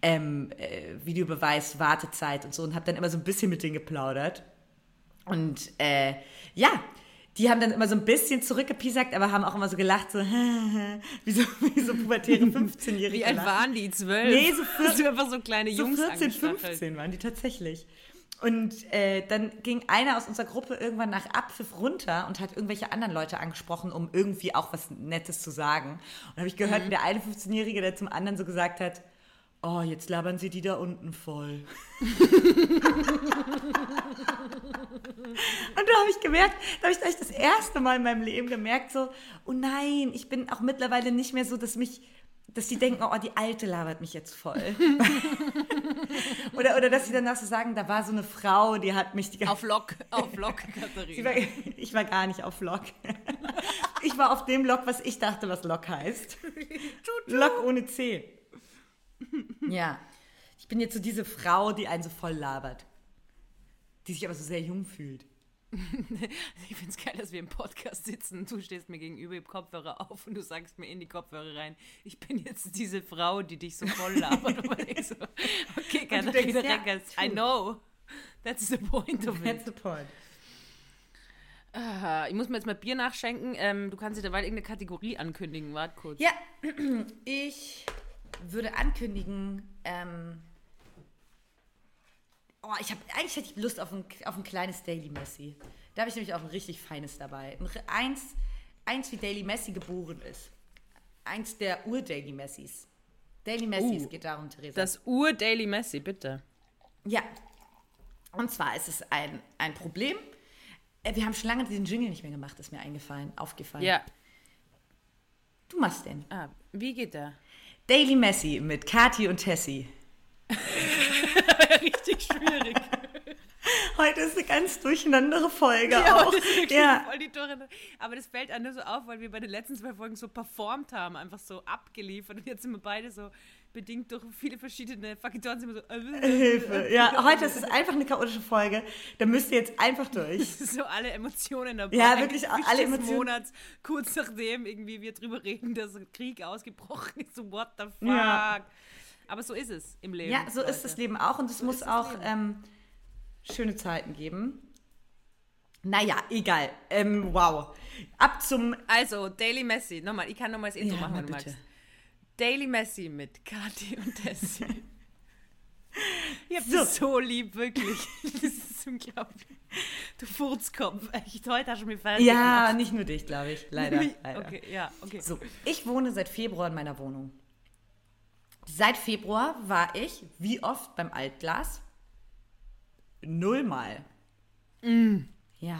ähm, äh, Videobeweis, Wartezeit und so und habe dann immer so ein bisschen mit denen geplaudert. Und äh, ja, die haben dann immer so ein bisschen zurückgepiesackt, aber haben auch immer so gelacht, so wie so, wie so pubertäre 15-Jährige. Wie alt waren die? Zwölf? Nee, so vier- Hast du einfach so kleine So Jungs 14, angestachelt. 15 waren die tatsächlich. Und äh, dann ging einer aus unserer Gruppe irgendwann nach Abpfiff runter und hat irgendwelche anderen Leute angesprochen, um irgendwie auch was Nettes zu sagen. Und da habe ich gehört, Mhm. wie der eine 15-Jährige, der zum anderen so gesagt hat, oh, jetzt labern sie die da unten voll. Und da habe ich gemerkt, da habe ich gleich das erste Mal in meinem Leben gemerkt, so, oh nein, ich bin auch mittlerweile nicht mehr so, dass mich, dass die denken, oh, die Alte labert mich jetzt voll. oder, oder dass sie danach so sagen, da war so eine Frau, die hat mich die ganze Auf Lock, auf Lock, Katharina. war, ich war gar nicht auf Lok. Ich war auf dem Lok, was ich dachte, was Lok heißt. Lok ohne C. Ja. Ich bin jetzt so diese Frau, die einen so voll labert. Die sich aber so sehr jung fühlt. Ich finde es geil, dass wir im Podcast sitzen. Du stehst mir gegenüber im Kopfhörer auf und du sagst mir in die Kopfhörer rein, ich bin jetzt diese Frau, die dich so voll labert. Und ich so, okay, Katharina Reckers, I know. That's the point of it. That's the point. Ah, Ich muss mir jetzt mal Bier nachschenken. Ähm, du kannst dir dabei irgendeine Kategorie ankündigen. Warte kurz. Ja, ich würde ankündigen, ähm, oh, ich habe eigentlich hätte ich Lust auf ein, auf ein kleines Daily Messi. Da habe ich nämlich auch ein richtig feines dabei. Eins, eins wie Daily Messi geboren ist. Eins der Ur-Daily Messis. Daily Messi, Uh, geht darum, Theresa. Das Ur-Daily Messi, bitte. Ja. Und zwar ist es ein, ein Problem. Äh, Wir haben schon lange diesen Jingle nicht mehr gemacht, ist mir eingefallen, aufgefallen. Ja. Du machst den. Ah, wie geht der? Daily Messi mit Kati und Tessie. Richtig schwierig. Ist ganz durcheinandere Folge Ja, auch. ist Ja. Tore. Aber das fällt einem nur so auf, weil wir bei den letzten zwei Folgen so performt haben, einfach so abgeliefert. Und jetzt sind wir beide so bedingt durch viele verschiedene Faktoren sind wir so, äh, Hilfe. Ja, heute ist es einfach eine chaotische Folge. Da müsst ihr jetzt einfach durch. so alle Emotionen dabei. Ja, wirklich alle Emotionen. Monats, kurz nachdem irgendwie wir drüber reden, dass Krieg ausgebrochen ist. So, what the fuck? Ja. Aber so ist es im Leben. Ja, so ist Leute. das Leben auch und es muss ist das auch ähm, schöne Zeiten geben. Naja, egal. Ähm, wow. Ab zum. Also, Daily Messi. Nochmal, ich kann nochmal das Intro Ja, machen, wenn du magst. Daily Messi mit Kathi und Tessie. Ich hab So. so lieb, wirklich. Das ist unglaublich. Du Furzkopf. Echt, heute hast du mich fertig Ja, nicht nur dich, glaube ich. Leider. gemacht. leider. Okay, ja, okay. So, ich wohne seit Februar in meiner Wohnung. Seit Februar war ich, wie oft beim Altglas? Nullmal. Ja.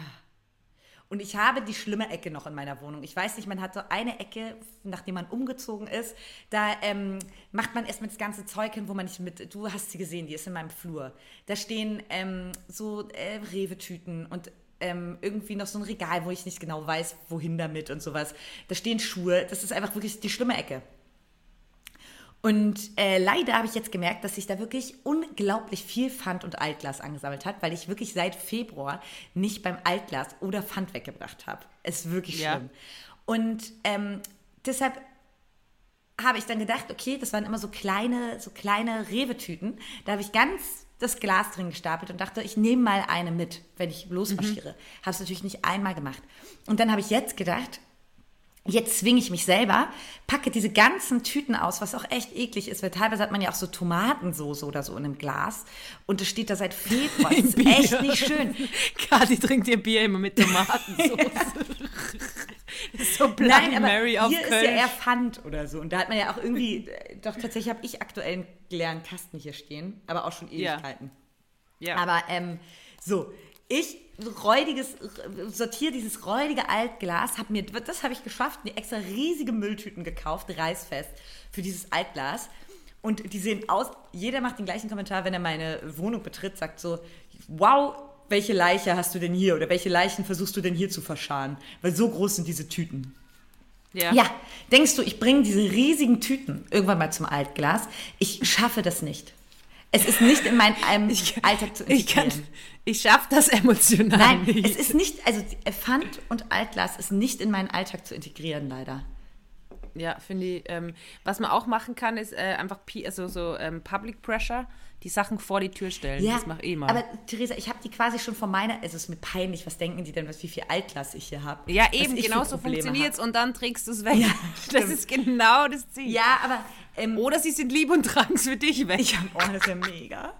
Und ich habe die schlimme Ecke noch in meiner Wohnung. Ich weiß nicht, man hat so eine Ecke, nachdem man umgezogen ist, da ähm, macht man erstmal das ganze Zeug hin, wo man nicht mit, du hast sie gesehen, die ist in meinem Flur. Da stehen ähm, so äh, Rewe-Tüten und ähm, irgendwie noch so ein Regal, wo ich nicht genau weiß, wohin damit und sowas. Da stehen Schuhe. Das ist einfach wirklich die schlimme Ecke. Und äh, leider habe ich jetzt gemerkt, dass sich da wirklich unglaublich viel Pfand und Altglas angesammelt hat, weil ich wirklich seit Februar nicht beim Altglas oder Pfand weggebracht habe. Ist wirklich Ja. schlimm. Und ähm, deshalb habe ich dann gedacht, okay, das waren immer so kleine, so kleine Rewe-Tüten. Da habe ich ganz das Glas drin gestapelt und dachte, ich nehme mal eine mit, wenn ich losmarschiere. Habe es natürlich nicht einmal gemacht. Und dann habe ich jetzt gedacht, Jetzt zwinge ich mich selber, packe diese ganzen Tüten aus, was auch echt eklig ist, weil teilweise hat man ja auch so Tomatensoße oder so in einem Glas und es steht da seit Februar. Das ist echt nicht schön. Kathi trinkt ihr Bier immer mit Tomatensauce. Das ist so Bloody Nein, aber Mary auf hier ist Köln. ja eher Pfand oder so. Und da hat man ja auch irgendwie, äh, doch tatsächlich habe ich aktuell einen leeren Kasten hier stehen, aber auch schon Ja. Ewigkeiten. ja. Aber ähm, so, ich räudiges, sortiere dieses räudige Altglas, hab mir, das habe ich geschafft, mir extra riesige Mülltüten gekauft, reißfest, für dieses Altglas. Und die sehen aus, jeder macht den gleichen Kommentar, wenn er meine Wohnung betritt, sagt so, wow, welche Leiche hast du denn hier? Oder welche Leichen versuchst du denn hier zu verscharen? Weil so groß sind diese Tüten. ja. Ja, denkst du, ich bringe diese riesigen Tüten irgendwann mal zum Altglas? Ich schaffe das nicht. Es ist nicht in meinen ähm, Alltag zu Ich kann, integrieren. Ich schaffe das emotional Nein, nicht. es ist nicht, also Pfand und Altglas ist nicht in meinen Alltag zu integrieren, leider. Ja, finde ich. Ähm, was man auch machen kann, ist äh, einfach P also so ähm, Public Pressure, die Sachen vor die Tür stellen. das mache ich immer. aber Theresa, ich habe die quasi schon von meiner, es ist mir peinlich, was denken die denn, was, wie viel Altglas ich hier habe? ja, eben, genau so funktioniert es und dann trägst du es weg. Ja, das ist genau das Ziel. Ja, aber ähm, Oder sie sind lieb und tragen es für dich weg. ich hab, oh, das ist ja mega.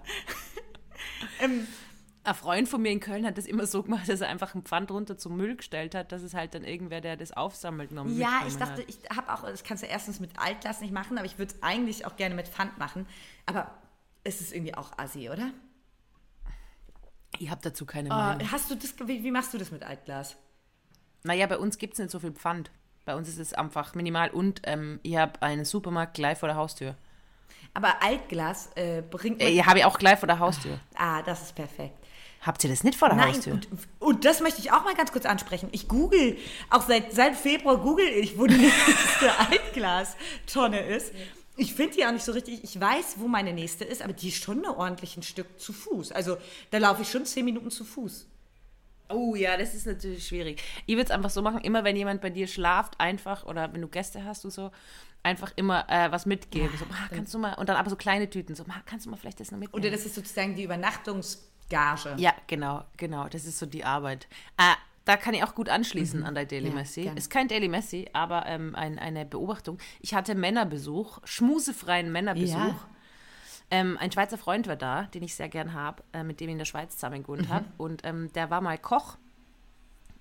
ähm, Ein Freund von mir in Köln hat das immer so gemacht, dass er einfach ein Pfand runter zum Müll gestellt hat, dass es halt dann irgendwer, der das aufsammelt, noch Ja, ich dachte, hat. ich habe auch, das kannst du erstens mit Altglas nicht machen, aber ich würde es eigentlich auch gerne mit Pfand machen. Aber es ist irgendwie auch assi, oder? Ich habe dazu keine Oh, Meinung. hast du das, wie, wie machst du das mit Altglas? Naja, bei uns gibt es nicht so viel Pfand. Bei uns ist es einfach minimal und ähm, ich habe einen Supermarkt gleich vor der Haustür. Aber Altglas äh, bringt man, Äh, habe ich auch gleich vor der Haustür. Ah, das ist perfekt. Habt ihr das nicht vor der Nein, Haustür? und, und das möchte ich auch mal ganz kurz ansprechen. Ich google, auch seit, seit Februar google ich, wo die nächste Altglastonne ist. Ich finde die auch nicht so richtig. Ich weiß, wo meine nächste ist, aber die ist schon ein ordentliches Stück zu Fuß. Also da laufe ich schon zehn Minuten zu Fuß. Oh ja, das ist natürlich schwierig. Ich würde es einfach so machen, immer wenn jemand bei dir schlaft, einfach, oder wenn du Gäste hast und so, einfach immer äh, was mitgeben. So, "Ma, kannst du mal, und dann aber so kleine Tüten, so, "Ma, kannst du mal vielleicht das noch mitnehmen? Oder das ist sozusagen die Übernachtungsgage. ja, genau, genau, das ist so die Arbeit. Äh, da kann ich auch gut anschließen an der Daily Ja, Messi. gerne. Ist kein Daily Messi, aber ähm, ein, eine Beobachtung. Ich hatte Männerbesuch, schmusefreien Männerbesuch. Ja. Ähm, ein Schweizer Freund war da, den ich sehr gern habe, äh, mit dem ich in der Schweiz zusammen gewohnt habe. Und ähm, der war mal Koch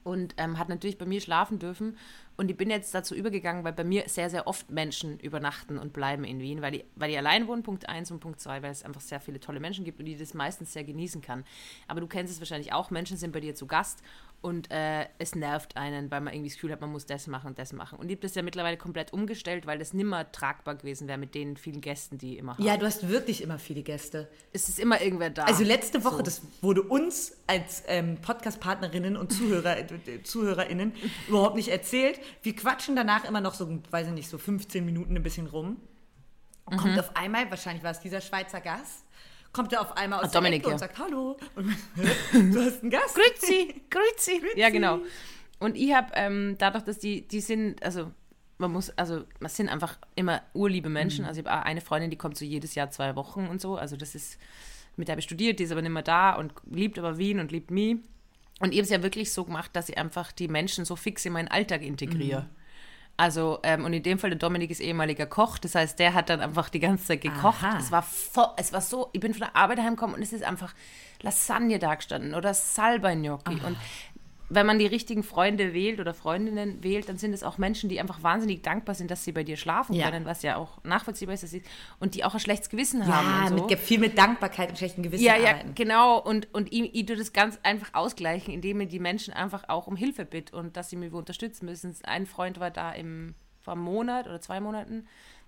und ähm, hat natürlich bei mir schlafen dürfen. Und ich bin jetzt dazu übergegangen, weil bei mir sehr, sehr oft Menschen übernachten und bleiben in Wien, weil ich, weil ich allein wohne, Punkt 1 und Punkt 2, weil es einfach sehr viele tolle Menschen gibt und ich das meistens sehr genießen kann. Aber du kennst es wahrscheinlich auch, Menschen sind bei dir zu Gast und äh, es nervt einen, weil man irgendwie das Gefühl hat, man muss das machen und das machen. Und habe das ja mittlerweile komplett umgestellt, weil das nimmer tragbar gewesen wäre mit den vielen Gästen, die immer habe. Ja, du hast wirklich immer viele Gäste. Es ist immer irgendwer da. Also letzte Woche, So. das wurde uns als ähm, Podcast-Partnerinnen und Zuhörer, äh, ZuhörerInnen überhaupt nicht erzählt. Wir quatschen danach immer noch so, weiß ich nicht, so 15 Minuten ein bisschen rum. Und Mhm. kommt auf einmal, wahrscheinlich war es dieser Schweizer Gast, kommt er auf einmal aus Ah, der Ecke ja. und sagt Hallo. Und man, "Hä? du hast einen Gast. Grüezi, grüezi. Ja, genau. Und ich habe ähm, dadurch, dass die, die sind, also man muss, also man sind einfach immer urliebe Menschen. Also ich habe eine Freundin, die kommt so jedes Jahr zwei Wochen und so. Also das ist, mit der habe ich studiert, die ist aber nicht mehr da und liebt aber Wien und liebt mich. Und ich habe es ja wirklich so gemacht, dass ich einfach die Menschen so fix in meinen Alltag integriere. Also, ähm, und in dem Fall, der Dominik ist ehemaliger Koch, das heißt, der hat dann einfach die ganze Zeit gekocht. Aha. Es war, vo- es war so, ich bin von der Arbeit heimgekommen und es ist einfach Lasagne da gestanden oder Salbei-Gnocchi. Und wenn man die richtigen Freunde wählt oder Freundinnen wählt, dann sind es auch Menschen, die einfach wahnsinnig dankbar sind, dass sie bei dir schlafen Ja. können, was ja auch nachvollziehbar ist, dass sie, und die auch ein schlechtes Gewissen Ja, haben. Und so. mit, viel mit Dankbarkeit und schlechtem Gewissen Ja, ja, arbeiten. genau. Und, und ich, ich tue das ganz einfach ausgleichen, indem ich die Menschen einfach auch um Hilfe bitte und dass sie mich unterstützen müssen. Ein Freund war da im, vor einem Monat oder zwei Monaten,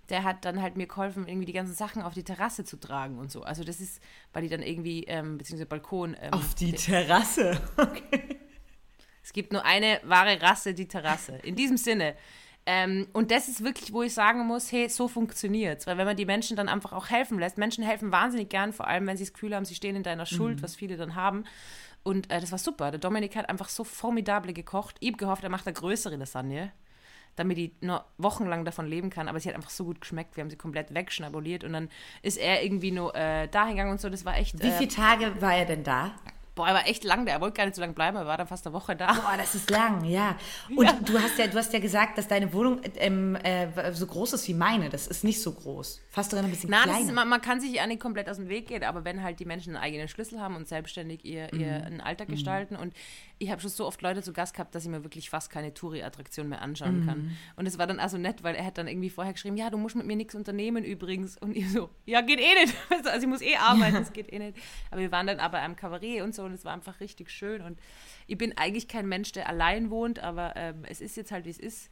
der hat dann halt mir geholfen, irgendwie die ganzen Sachen auf die Terrasse zu tragen und so. Also das ist, weil die dann irgendwie, ähm, beziehungsweise Balkon. Ähm, Auf die Terrasse. es gibt nur eine wahre Rasse, die Terrasse. In diesem Sinne, Ähm, und das ist wirklich, wo ich sagen muss, hey, so funktioniert's. Weil wenn man die Menschen dann einfach auch helfen lässt, Menschen helfen wahnsinnig gern, vor allem wenn sie das Gefühl haben, sie stehen in deiner Schuld, was viele dann haben. Und äh, das war super. Der Dominik hat einfach so formidable gekocht. Ich hab gehofft, er macht eine größere Lasagne, damit ich noch wochenlang davon leben kann. Aber sie hat einfach so gut geschmeckt. Wir haben sie komplett wegschnabuliert. Und dann ist er irgendwie nur äh, dahin gegangen und so. Das war echt. Wie äh, viele Tage war er denn da? Boah, er war echt lang da. Er wollte gar nicht so lange bleiben. Er war dann fast eine Woche da. Boah, das ist lang, ja. Und du hast ja, du hast ja gesagt, dass deine Wohnung ähm, äh, so groß ist wie meine. Das ist nicht so groß. Fast sogar ein bisschen Na, das kleiner. ist, man, man kann sich ja nicht komplett aus dem Weg gehen, aber wenn halt die Menschen einen eigenen Schlüssel haben und selbstständig ihr, ihr einen Alltag gestalten und ich habe schon so oft Leute zu Gast gehabt, dass ich mir wirklich fast keine Touri-Attraktion mehr anschauen kann. Und es war dann also nett, weil er hat dann irgendwie vorher geschrieben, ja, du musst mit mir nichts unternehmen übrigens. Und ich so, ja, geht eh nicht. Also ich muss eh arbeiten, es geht eh nicht. Aber wir waren dann aber am Kabarett und so und es war einfach richtig schön. Und ich bin eigentlich kein Mensch, der allein wohnt, aber ähm, es ist jetzt halt, wie es ist.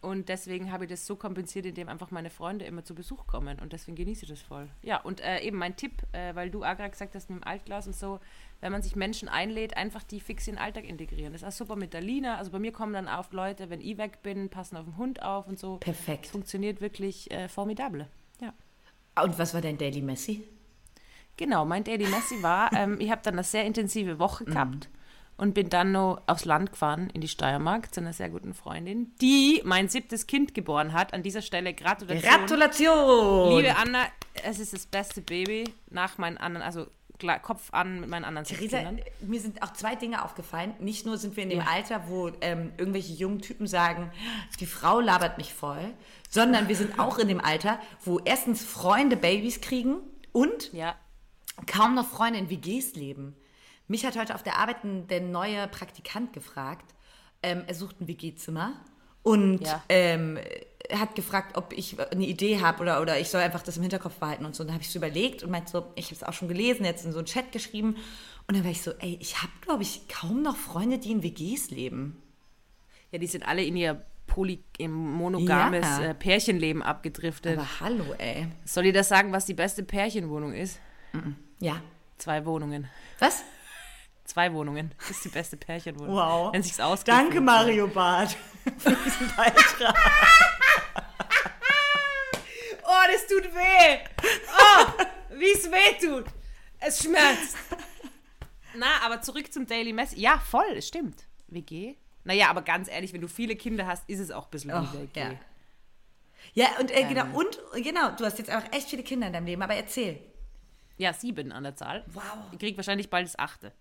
Und deswegen habe ich das so kompensiert, indem einfach meine Freunde immer zu Besuch kommen. Und deswegen genieße ich das voll. Ja, und äh, eben mein Tipp, äh, weil du auch gerade gesagt hast mit dem Altglas und so, wenn man sich Menschen einlädt, einfach die fix in den Alltag integrieren. Das ist auch super mit der Lina. Also bei mir kommen dann auch Leute, wenn ich weg bin, passen auf den Hund auf und so. Perfekt. Es funktioniert wirklich äh, formidable. Ja. Und was war dein Daily Messi? Genau, mein Daily Messi war, ähm, ich habe dann eine sehr intensive Woche Mhm. gehabt und bin dann noch aufs Land gefahren in die Steiermark zu einer sehr guten Freundin, die mein siebtes Kind geboren hat. An dieser Stelle Gratulation. Gratulation! Liebe Anna, es ist das beste Baby nach meinen anderen, also Kopf an mit meinen anderen Theresa, Kindern. mir sind auch zwei Dinge aufgefallen. Nicht nur sind wir in dem Ja. Alter, wo ähm, irgendwelche jungen Typen sagen, die Frau labert mich voll, sondern wir sind auch in dem Alter, wo erstens Freunde Babys kriegen und Ja, kaum noch Freunde in WGs leben. Mich hat heute auf der Arbeit der neue Praktikant gefragt. Ähm, er sucht ein WG-Zimmer und Ja. ähm, hat gefragt, ob ich eine Idee habe oder, oder ich soll einfach das im Hinterkopf behalten und so. Und dann habe ich so überlegt und meinte so, ich habe es auch schon gelesen, jetzt in so einen Chat geschrieben. Und dann war ich so, ey, ich habe, glaube ich, kaum noch Freunde, die in WGs leben. ja, die sind alle in ihr poly im monogames Ja. äh, Pärchenleben abgedriftet. Aber hallo, ey. Soll ich das sagen, was die beste Pärchenwohnung ist? Ja. Zwei Wohnungen. Was? Zwei Wohnungen. Das ist die beste Pärchenwohnung. Wow. Wenn sich's ausgeht. Danke, Mario Barth, für diesen Beitrag. Oh, das tut weh. Oh, wie es weh tut. Es schmerzt. Na, aber zurück zum Daily Mess. Ja, voll, es stimmt. WG? Naja, aber ganz ehrlich, wenn du viele Kinder hast, ist es auch ein bisschen Oh, wie WG. ja. Ja, und äh, genau, und genau, du hast jetzt auch echt viele Kinder in deinem Leben, aber erzähl. Ja, sieben an der Zahl. Wow. Ich krieg wahrscheinlich bald das achte.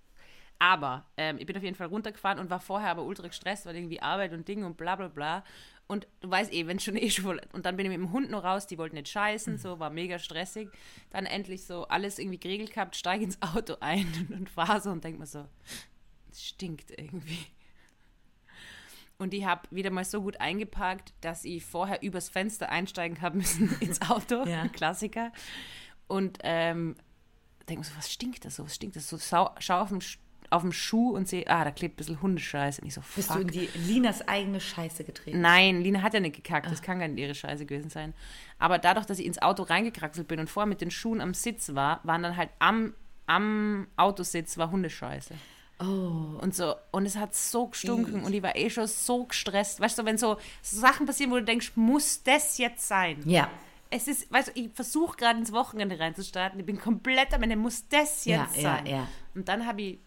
Aber ähm, ich bin auf jeden Fall runtergefahren und war vorher aber ultra gestresst, weil irgendwie Arbeit und Dinge und bla bla bla. Und du weißt eh, wenn schon eh schon. Und dann bin ich mit dem Hund noch raus, die wollten nicht scheißen, so war mega stressig. Dann endlich so alles irgendwie geregelt gehabt, steige ins Auto ein und, und fahre so und denk mir so, es stinkt irgendwie. Und ich habe wieder mal so gut eingeparkt, dass ich vorher übers Fenster einsteigen habe müssen ins Auto. Ja. Klassiker. Und ähm, denke mir so, was stinkt das so? Was stinkt das so? Sau, schau auf dem, Sch- auf dem Schuh und sehe, ah, da klebt ein bisschen Hundescheiße. Und ich so, Bist fuck. du in die Linas eigene Scheiße getreten? Nein, Lina hat ja nicht gekackt, das kann gar nicht ihre Scheiße gewesen sein. Aber dadurch, dass ich ins Auto reingekraxelt bin und vorher mit den Schuhen am Sitz war, waren dann halt am, am Autositz war Hundescheiße. Oh. Und so, und es hat so gestunken und ich war eh schon so gestresst. Weißt du, wenn so Sachen passieren, wo du denkst, muss das jetzt sein? Ja. Es ist, weißt du, ich versuche gerade ins Wochenende reinzustarten, ich bin komplett am Ende, muss das Ja, jetzt ja, sein? ja. Und dann habe ich ah,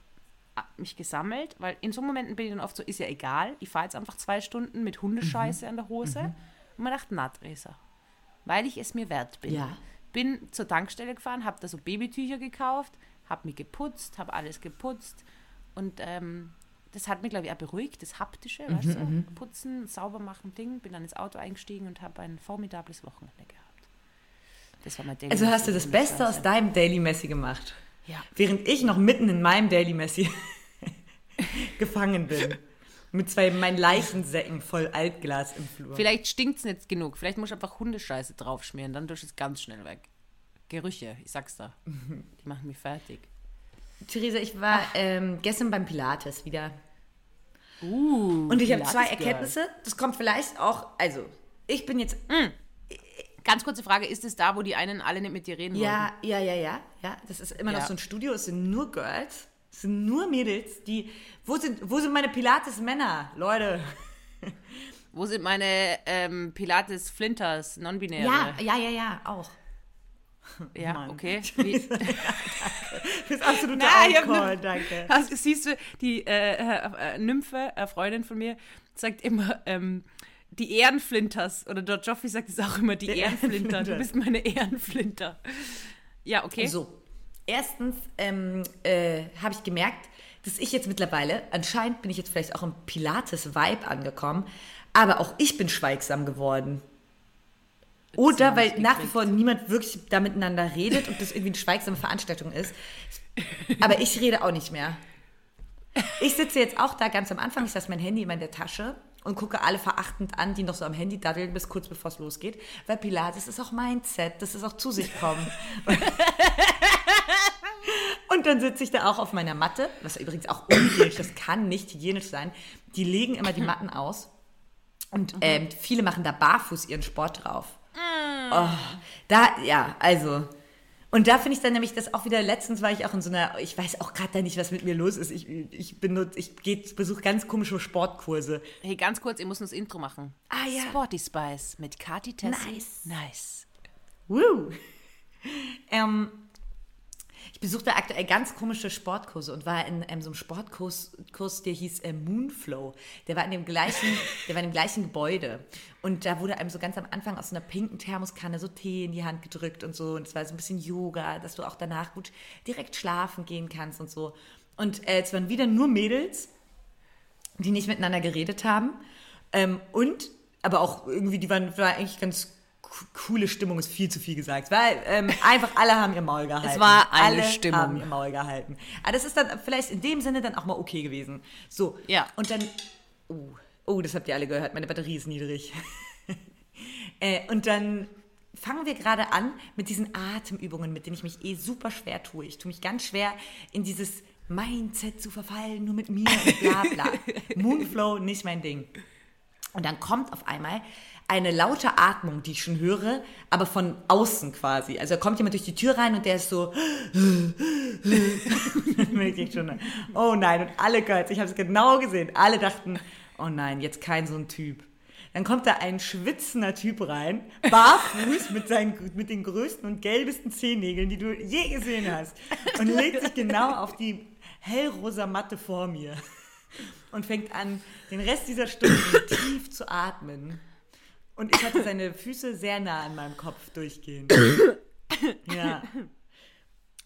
mich gesammelt, weil in so Momenten bin ich dann oft so, ist ja egal, ich fahre jetzt einfach zwei Stunden mit Hundescheiße Mhm. an der Hose. Und man dachte, na, Theresa, weil ich es mir wert bin. Ja. Bin zur Tankstelle gefahren, habe da so Babytücher gekauft, habe mich geputzt, habe alles geputzt und ähm, das hat mich, glaube ich, auch beruhigt, das Haptische, weißt Mhm, du, putzen, sauber machen, Ding. Bin dann ins Auto eingestiegen und habe ein formidables Wochenende gehabt. Das war mein Daily Also hast du das Beste aus deinem Daily Messi gemacht. Ja. Während ich noch mitten in meinem Daily Messi gefangen bin. Mit zwei meinen Leichensäcken voll Altglas im Flur. Vielleicht stinkt es nicht genug. Vielleicht muss ich einfach Hundescheiße draufschmieren, dann tust du es ganz schnell weg. Gerüche, ich sag's da. Die machen mich fertig. Theresa, ich war ähm, gestern beim Pilates wieder. Uh, Und ich habe zwei. Erkenntnisse. Das kommt vielleicht auch, also, ich bin jetzt Ganz kurze Frage, ist es da, wo die einen alle nicht mit dir reden Ja, ja, ja, ja, ja. Das ist immer noch Ja. so ein Studio. Es sind nur Girls, es sind nur Mädels, die. Wo sind, wo sind meine Pilates-Männer, Leute? Wo sind meine ähm, Pilates Flinters, non-binäre? Ja, ja, ja, ja, auch. ja Mann. okay. Wie, Du bist absoluter Na, ich hab Alkohol, nur- danke. hast, siehst du, die äh, äh, Nymphe, eine Freundin von mir, sagt immer, ähm, die Ehrenflinters. Oder dort Joffi sagt es auch immer, die Die Ehrenflinter. Du Ehrenflinter. bist meine Ehrenflinter. Ja, okay. So, erstens ähm, äh, habe ich gemerkt, dass ich jetzt mittlerweile, anscheinend bin ich jetzt vielleicht auch im Pilates-Vibe angekommen, aber auch ich bin schweigsam geworden. Oder weil nicht nach wie gekriegt. vor niemand wirklich da miteinander redet und das irgendwie eine schweigsame Veranstaltung ist. Aber ich rede auch nicht mehr. Ich sitze jetzt auch da ganz am Anfang, ich lasse mein Handy immer in der Tasche und gucke alle verachtend an, die noch so am Handy daddeln, bis kurz bevor es losgeht. Weil Pilates ist auch Mindset, das ist auch zu sich kommen. Und dann sitze ich da auch auf meiner Matte, was übrigens auch unhygienisch, das kann nicht hygienisch sein. Die legen immer die Matten aus und ähm, viele machen da barfuß ihren Sport drauf. Oh, da, ja, also. Und da finde ich dann nämlich das auch wieder, letztens war ich auch in so einer, ich weiß auch gerade da nicht, was mit mir los ist. Ich, ich benutze, ich besuche ganz komische Sportkurse. Hey, ganz kurz, ihr müsst das Intro machen. Ah, ja. Sporty Spice mit Kati Tessi. Nice. Nice. Woo. Ähm, ich besuchte aktuell ganz komische Sportkurse und war in ähm, so einem Sportkurs, Kurs, der hieß äh, Moonflow. Der war in dem gleichen, der war in dem gleichen Gebäude. Und da wurde einem so ganz am Anfang aus so einer pinken Thermoskanne so Tee in die Hand gedrückt und so. Und es war so ein bisschen Yoga, dass du auch danach gut direkt schlafen gehen kannst und so. Und äh, es waren wieder nur Mädels, die nicht miteinander geredet haben. Ähm, und, aber auch irgendwie, die waren, war eigentlich ganz coole Stimmung, ist viel zu viel gesagt. Weil ähm, einfach alle haben ihr Maul gehalten. war eine alle Stimmung. haben ihr Maul gehalten. Aber das ist dann vielleicht in dem Sinne dann auch mal okay gewesen. So. Ja. Und dann, oh, oh, das habt ihr alle gehört, meine Batterie ist niedrig. äh, und dann fangen wir gerade an mit diesen Atemübungen, mit denen ich mich eh super schwer tue. Ich tue mich ganz schwer in dieses Mindset zu verfallen, nur mit mir und bla bla. Moonflow, nicht mein Ding. Und dann kommt auf einmal eine laute Atmung, die ich schon höre, aber von außen quasi. Also da kommt jemand durch die Tür rein und der ist so. schon, oh nein, und alle gehört, ich habe es genau gesehen. Alle dachten, oh nein, jetzt kein so ein Typ. Dann kommt da ein schwitzender Typ rein, barfuß mit, seinen, mit den größten und gelbesten Zehennägeln, die du je gesehen hast. Und legt sich genau auf die hellrosa Matte vor mir und fängt an, den Rest dieser Stunde tief zu atmen. Und ich hatte seine Füße sehr nah an meinem Kopf durchgehend. Ja.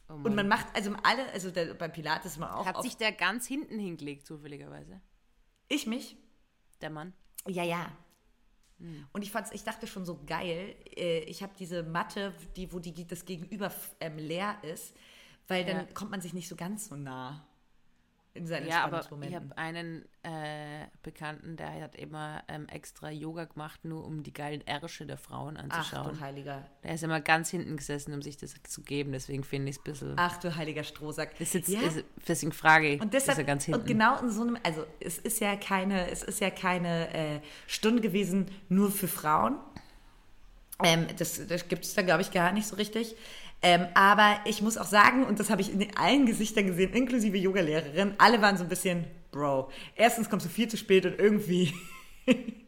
Oh Und man macht, also alle, also der, beim Pilates man auch. Hat sich der ganz hinten hingelegt, zufälligerweise? ich mich? Der Mann? Ja, ja. Und ich fand's, ich dachte schon so geil. äh, Ich habe diese Matte, die, wo die, das Gegenüber ähm, leer ist, weil dann Ja. kommt man sich nicht so ganz so nah in seinen Ja, aber ich habe einen äh, Bekannten, der hat immer ähm, extra Yoga gemacht, nur um die geilen Ärsche der Frauen Ach anzuschauen. du heiliger, Der ist immer ganz hinten gesessen, um sich das zu geben. Deswegen finde ich es ein bisschen. ach du heiliger Strohsack. Das ist jetzt, ja, ist, deswegen frage ich, und deshalb, ist er ganz hinten. und genau in so einem, also es ist ja keine, es ist ja keine äh, Stunde gewesen nur für Frauen. Ähm, das das gibt es da, glaube ich, gar nicht so richtig. Ähm, aber ich muss auch sagen, und das habe ich in allen Gesichtern gesehen, inklusive Yogalehrerin, alle waren so ein bisschen, Bro, erstens kommst du viel zu spät und irgendwie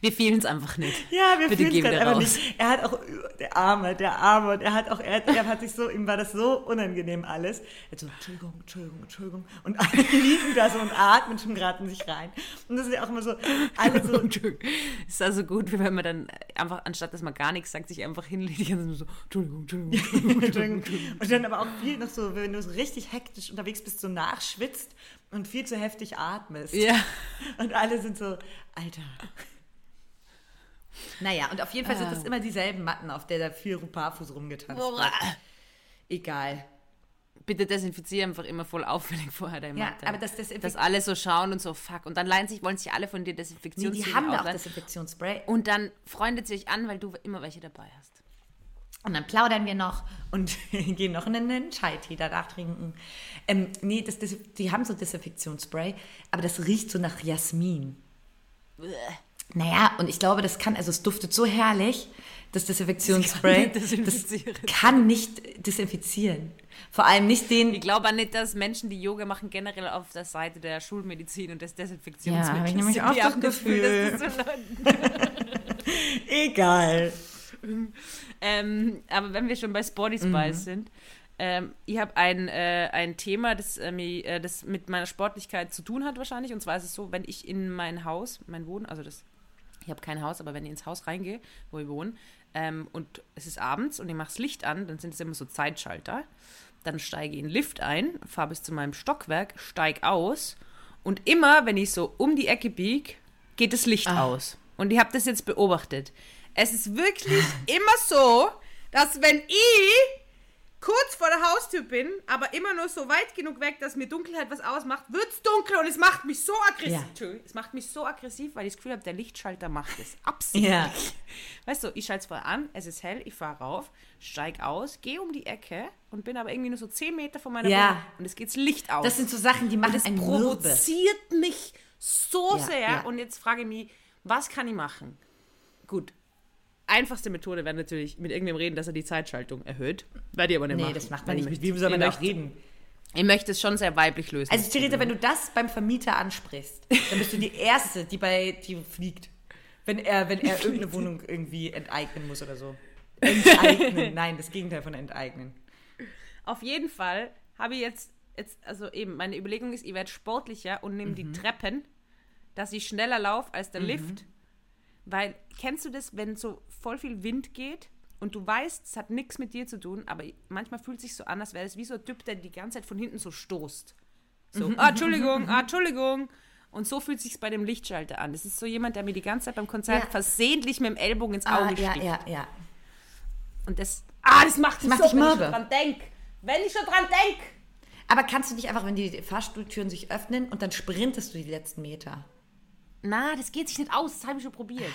Wir fühlen es einfach nicht. Ja, wir fühlen es wir einfach raus. nicht. Er hat auch, der Arme, der Arme, und er hat auch, er, er hat sich so, ihm war das so unangenehm alles. Er hat so, Entschuldigung, Entschuldigung, Entschuldigung. Und alle liegen da so und atmen schon gerade in sich rein. Und das ist ja auch immer so, alle so, Entschuldigung. Ist also gut, wie wenn man dann einfach, anstatt dass man gar nichts sagt, sich einfach hinlegt, die ganze so, Entschuldigung, Entschuldigung, Entschuldigung, Entschuldigung. Und dann aber auch viel noch so, wenn du so richtig hektisch unterwegs bist, so nachschwitzt und viel zu heftig atmest. Ja. Und alle sind so, Alter. Naja, und auf jeden Fall sind das immer dieselben Matten, auf der da viel barfuß rumgetanzt wird. Egal. Bitte desinfiziere einfach immer voll auffällig vorher deine Ja, Matte. aber das Desinfiz- Dass alle so schauen und so, fuck. Und dann leihen sich, wollen sich alle von dir Nee, Desinfektions die haben da auch Desinfektionsspray. Und dann freundet sie euch an, weil du immer welche dabei hast. Und dann plaudern wir noch und gehen noch einen Chai-Tee danach trinken. Ähm, nee, das, das, die haben so Desinfektionsspray, aber das riecht so nach Jasmin. Naja, und ich glaube, das kann, also es duftet so herrlich, das Desinfektionsspray, Das kann nicht desinfizieren. das kann nicht desinfizieren. Vor allem nicht den. Ich glaube nicht, dass Menschen, die Yoga machen, generell auf der Seite der Schulmedizin und des Desinfektionsmittels Ja, ich nämlich auch das Gefühl, Gefühl. dass das so Egal. Ähm, aber wenn wir schon bei Sporty Spice sind, ähm, ich habe ein, äh, ein Thema, das, äh, äh, das mit meiner Sportlichkeit zu tun hat wahrscheinlich. Und zwar ist es so, wenn ich in mein Haus, mein Wohnen, also das, ich habe kein Haus, aber wenn ich ins Haus reingehe, wo ich wohne, ähm, und es ist abends und ich mache das Licht an, dann sind es immer so Zeitschalter. Dann steige ich in den Lift ein, fahre bis zu meinem Stockwerk, steige aus und immer, wenn ich so um die Ecke biege, geht das Licht aus. Und ich habe das jetzt beobachtet. Es ist wirklich immer so, dass wenn ich kurz vor der Haustür bin, aber immer nur so weit genug weg, dass mir Dunkelheit was ausmacht, wird's dunkel und es macht mich so aggressiv. Ja. Es macht mich so aggressiv, weil ich das Gefühl habe, der Lichtschalter macht es absichtlich. Ja. Weißt du, ich schalte es vorher an, es ist hell, ich fahre rauf, steig aus, gehe um die Ecke und bin aber irgendwie nur so 10 Meter von meiner Ja. Wohnung und es geht das Licht aus. Das sind so Sachen, die machen das einen mürbe. provoziert mich so Ja, sehr. Und jetzt frage ich mich, was kann ich machen? Gut. Einfachste Methode wäre natürlich mit irgendwem reden, dass er die Zeitschaltung erhöht. Werde ich aber nicht Nee, machen. das macht man ich nicht. Mit wem soll man da möchte- reden? Ich möchte es schon sehr weiblich lösen. Also Theresa, wenn du das beim Vermieter ansprichst, dann bist du die Erste, die bei dir fliegt. Wenn er, wenn er irgendeine Wohnung irgendwie enteignen muss oder so. Enteignen, nein, das Gegenteil von enteignen. Auf jeden Fall habe ich jetzt, jetzt, also eben, meine Überlegung ist, ich werde sportlicher und nehme Mhm. die Treppen, dass ich schneller laufe als der Lift. Weil, kennst du das, wenn so voll viel Wind geht und du weißt, es hat nichts mit dir zu tun, aber manchmal fühlt es sich so an, als wäre es wie so ein Typ, der die ganze Zeit von hinten so stoßt. So, ah, Entschuldigung, ah, Entschuldigung. Und so fühlt es sich bei dem Lichtschalter an. Das ist so jemand, der mir die ganze Zeit beim Konzert Ja. versehentlich mit dem Ellbogen ins Ah, Auge ja, sticht. ja, ja. Und das, ah, das macht mich macht so, dich wenn ich schon dran denk. Wenn ich schon dran denk. Aber kannst du nicht einfach, wenn die Fahrstuhltüren sich öffnen und dann sprintest du die letzten Meter? Na, das geht sich nicht aus. Das habe ich schon probiert.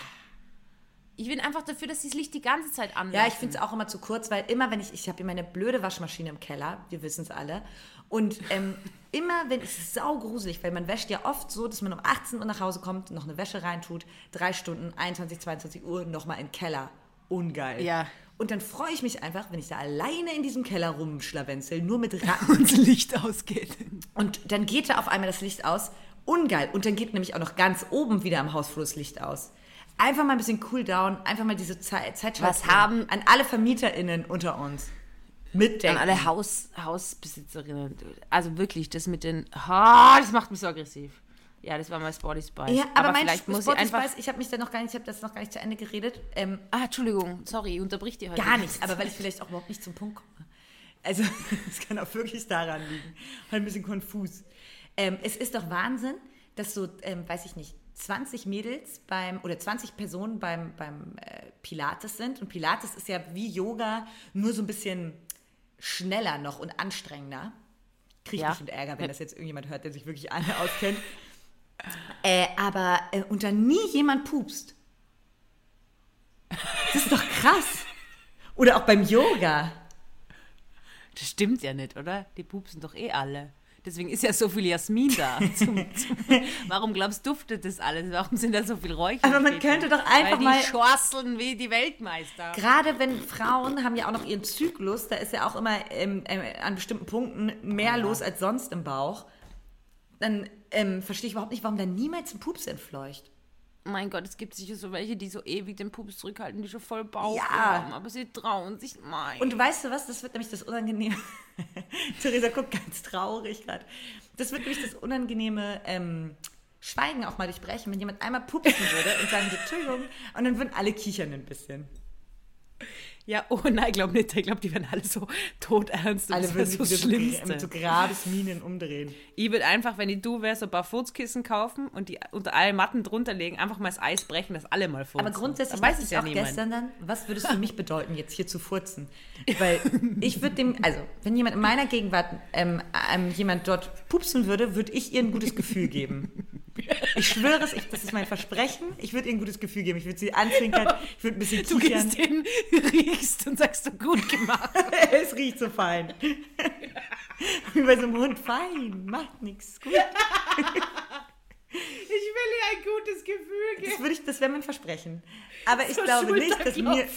Ich bin einfach dafür, dass sie das Licht die ganze Zeit an. Ja, ich finde es auch immer zu kurz, weil immer, wenn ich, ich habe hier meine blöde Waschmaschine im Keller, wir wissen es alle, und ähm, immer, wenn es ist saugruselig, weil man wäscht ja oft so, dass man um 18 Uhr nach Hause kommt, noch eine Wäsche reintut, drei Stunden, 21, 22 Uhr, nochmal in den Keller. Ungeil. Ja. Und dann freue ich mich einfach, wenn ich da alleine in diesem Keller rumschlawenzel, nur mit Ratten. Und das Licht ausgeht. Und dann geht da auf einmal das Licht aus. Ungeil. Und dann geht nämlich auch noch ganz oben wieder am Hausflur das Licht aus. Einfach mal ein bisschen cool down, einfach mal diese Zeit, Was haben- an alle VermieterInnen unter uns mitdenken. An alle Haus, Hausbesitzerinnen. Also wirklich, das mit den. Ah, das macht mich so aggressiv. Ja, das war mein Sporty Spice. Ja, aber, mein vielleicht muss ich Sporty einfach. Spice, ich habe mich da noch gar nicht, ich habe das noch gar nicht zu Ende geredet. Ähm, Ah, Entschuldigung, sorry, ich unterbrich dir heute. gar nichts, aber weil ich vielleicht auch überhaupt nicht zum Punkt komme. Also, es kann auch wirklich daran liegen. Halt ein bisschen konfus. Ähm, es ist doch Wahnsinn, dass so, ähm, weiß ich nicht, 20 Mädels beim, oder 20 Personen beim, beim äh, Pilates sind. Und Pilates ist ja wie Yoga, nur so ein bisschen schneller noch und anstrengender. Kriege ich Ja. bestimmt Ärger, wenn das jetzt irgendjemand hört, der sich wirklich alle auskennt. Äh, aber äh, da nie jemand pupst. Das ist doch krass. Oder auch beim Yoga. Das stimmt ja nicht, oder? Die pupsen doch eh alle. Deswegen ist ja so viel Jasmin da. Zum, zum, warum glaubst du, duftet das alles? Warum sind da so viel Räucher? Aber man könnte doch einfach Weil die mal- schorseln wie die Weltmeister. Gerade wenn Frauen haben ja auch noch ihren Zyklus, da ist ja auch immer ähm, ähm, an bestimmten Punkten mehr los als sonst im Bauch. Dann ähm, verstehe ich überhaupt nicht, warum da niemals ein Pups entfleucht. Mein Gott, es gibt sicher so welche, die so ewig den Pups zurückhalten, die schon voll Bauch Ja. haben, aber sie trauen sich mal. Und weißt du was, das wird nämlich das Unangenehme. Theresa guckt ganz traurig gerade. Das wird nämlich das unangenehme ähm, Schweigen auch mal durchbrechen, wenn jemand einmal pupsen würde und sagen, würde, Entschuldigung, und dann würden alle kichern ein bisschen. Ja, oh nein, ich glaube nicht. Ich glaube, die werden alle so todernst. und Alle das würden so Schlimmste. mit so Grabesminen umdrehen. Ich würde einfach, wenn ich du wäre, so ein paar Furzkissen kaufen und die unter alle Matten drunter legen, einfach mal das Eis brechen, dass alle mal furzen. Aber grundsätzlich weiß ich ja auch niemand. gestern dann, was würde es für mich bedeuten, jetzt hier zu furzen? Weil ich würde dem, also wenn jemand in meiner Gegenwart ähm, ähm, jemand dort pupsen würde, würde ich ihr ein gutes Gefühl geben. Ich schwöre es, ich, das ist mein Versprechen. Ich würde ihr ein gutes Gefühl geben. Ich würde sie anzwinkern, ich würde ein bisschen Du kichern. gehst hin, riechst und sagst so gut gemacht. es riecht so fein. Wie bei so einem Hund. Fein, macht nichts. Gut. Ich will ihr ein gutes Gefühl Das, geben. würde ich, das wäre mein Versprechen. Aber ich glaube nicht, dass mir...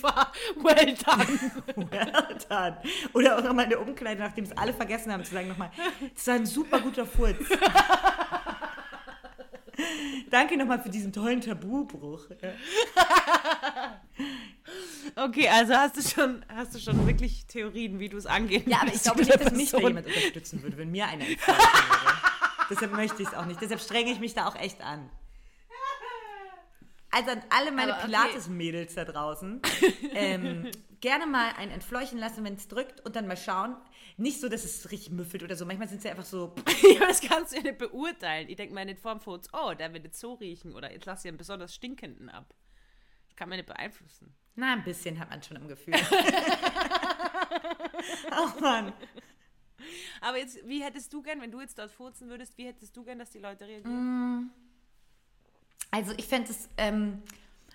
Well done. Well done. Oder auch nochmal in der Umkleide, nachdem es alle vergessen haben, zu sagen nochmal, das war ein super guter Furz. Danke nochmal für diesen tollen Tabubruch. Okay, also hast du schon, hast du schon wirklich Theorien, wie du es angehen Ja, aber ich glaube nicht, dass mich da jemand unterstützen würde, wenn mir einer würde. Deshalb möchte ich es auch nicht. Deshalb strenge ich mich da auch echt an. Also an alle meine okay. Pilates-Mädels da draußen, ähm, gerne mal ein entfleuchen lassen, wenn es drückt und dann mal schauen. Nicht so, dass es richtig müffelt oder so. Manchmal sind sie einfach so, Ja, das kannst du ja nicht beurteilen. Ich denke mal nicht vorm Fotos, oh, der wird jetzt so riechen oder jetzt lass ich einen besonders stinkenden ab. Das kann man nicht beeinflussen. na, ein bisschen hat man schon im Gefühl. Ach Mann. Aber jetzt, wie hättest du gern, wenn du jetzt dort furzen würdest, wie hättest du gern, dass die Leute reagieren? Also ich fände es ähm,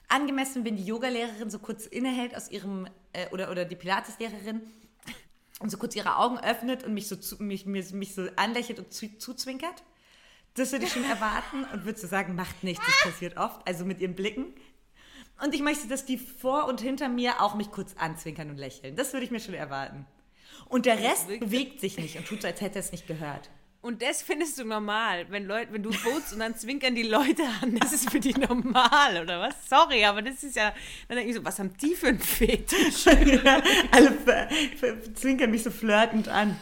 angemessen, wenn die Yogalehrerin so kurz innehält aus ihrem, äh, oder, oder die Pilateslehrerin und so kurz ihre Augen öffnet und mich so, zu, mich, mich, mich so anlächelt und zu, zuzwinkert. Das würde ich schon erwarten und würde so sagen, macht nichts, das passiert oft, also mit ihren Blicken. Und ich möchte, dass die vor und hinter mir auch mich kurz anzwinkern und lächeln. Das würde ich mir schon erwarten. Und der Rest bewegt sich nicht und tut so, als hätte er es nicht gehört. Und das findest du normal, wenn Leute, wenn du furzt und dann zwinkern die Leute an, das ist für die normal, oder was? Sorry, aber das ist ja, dann denke ich so, was haben die für einen Fetisch? Alle ver- ver- zwinkern mich so flirtend an.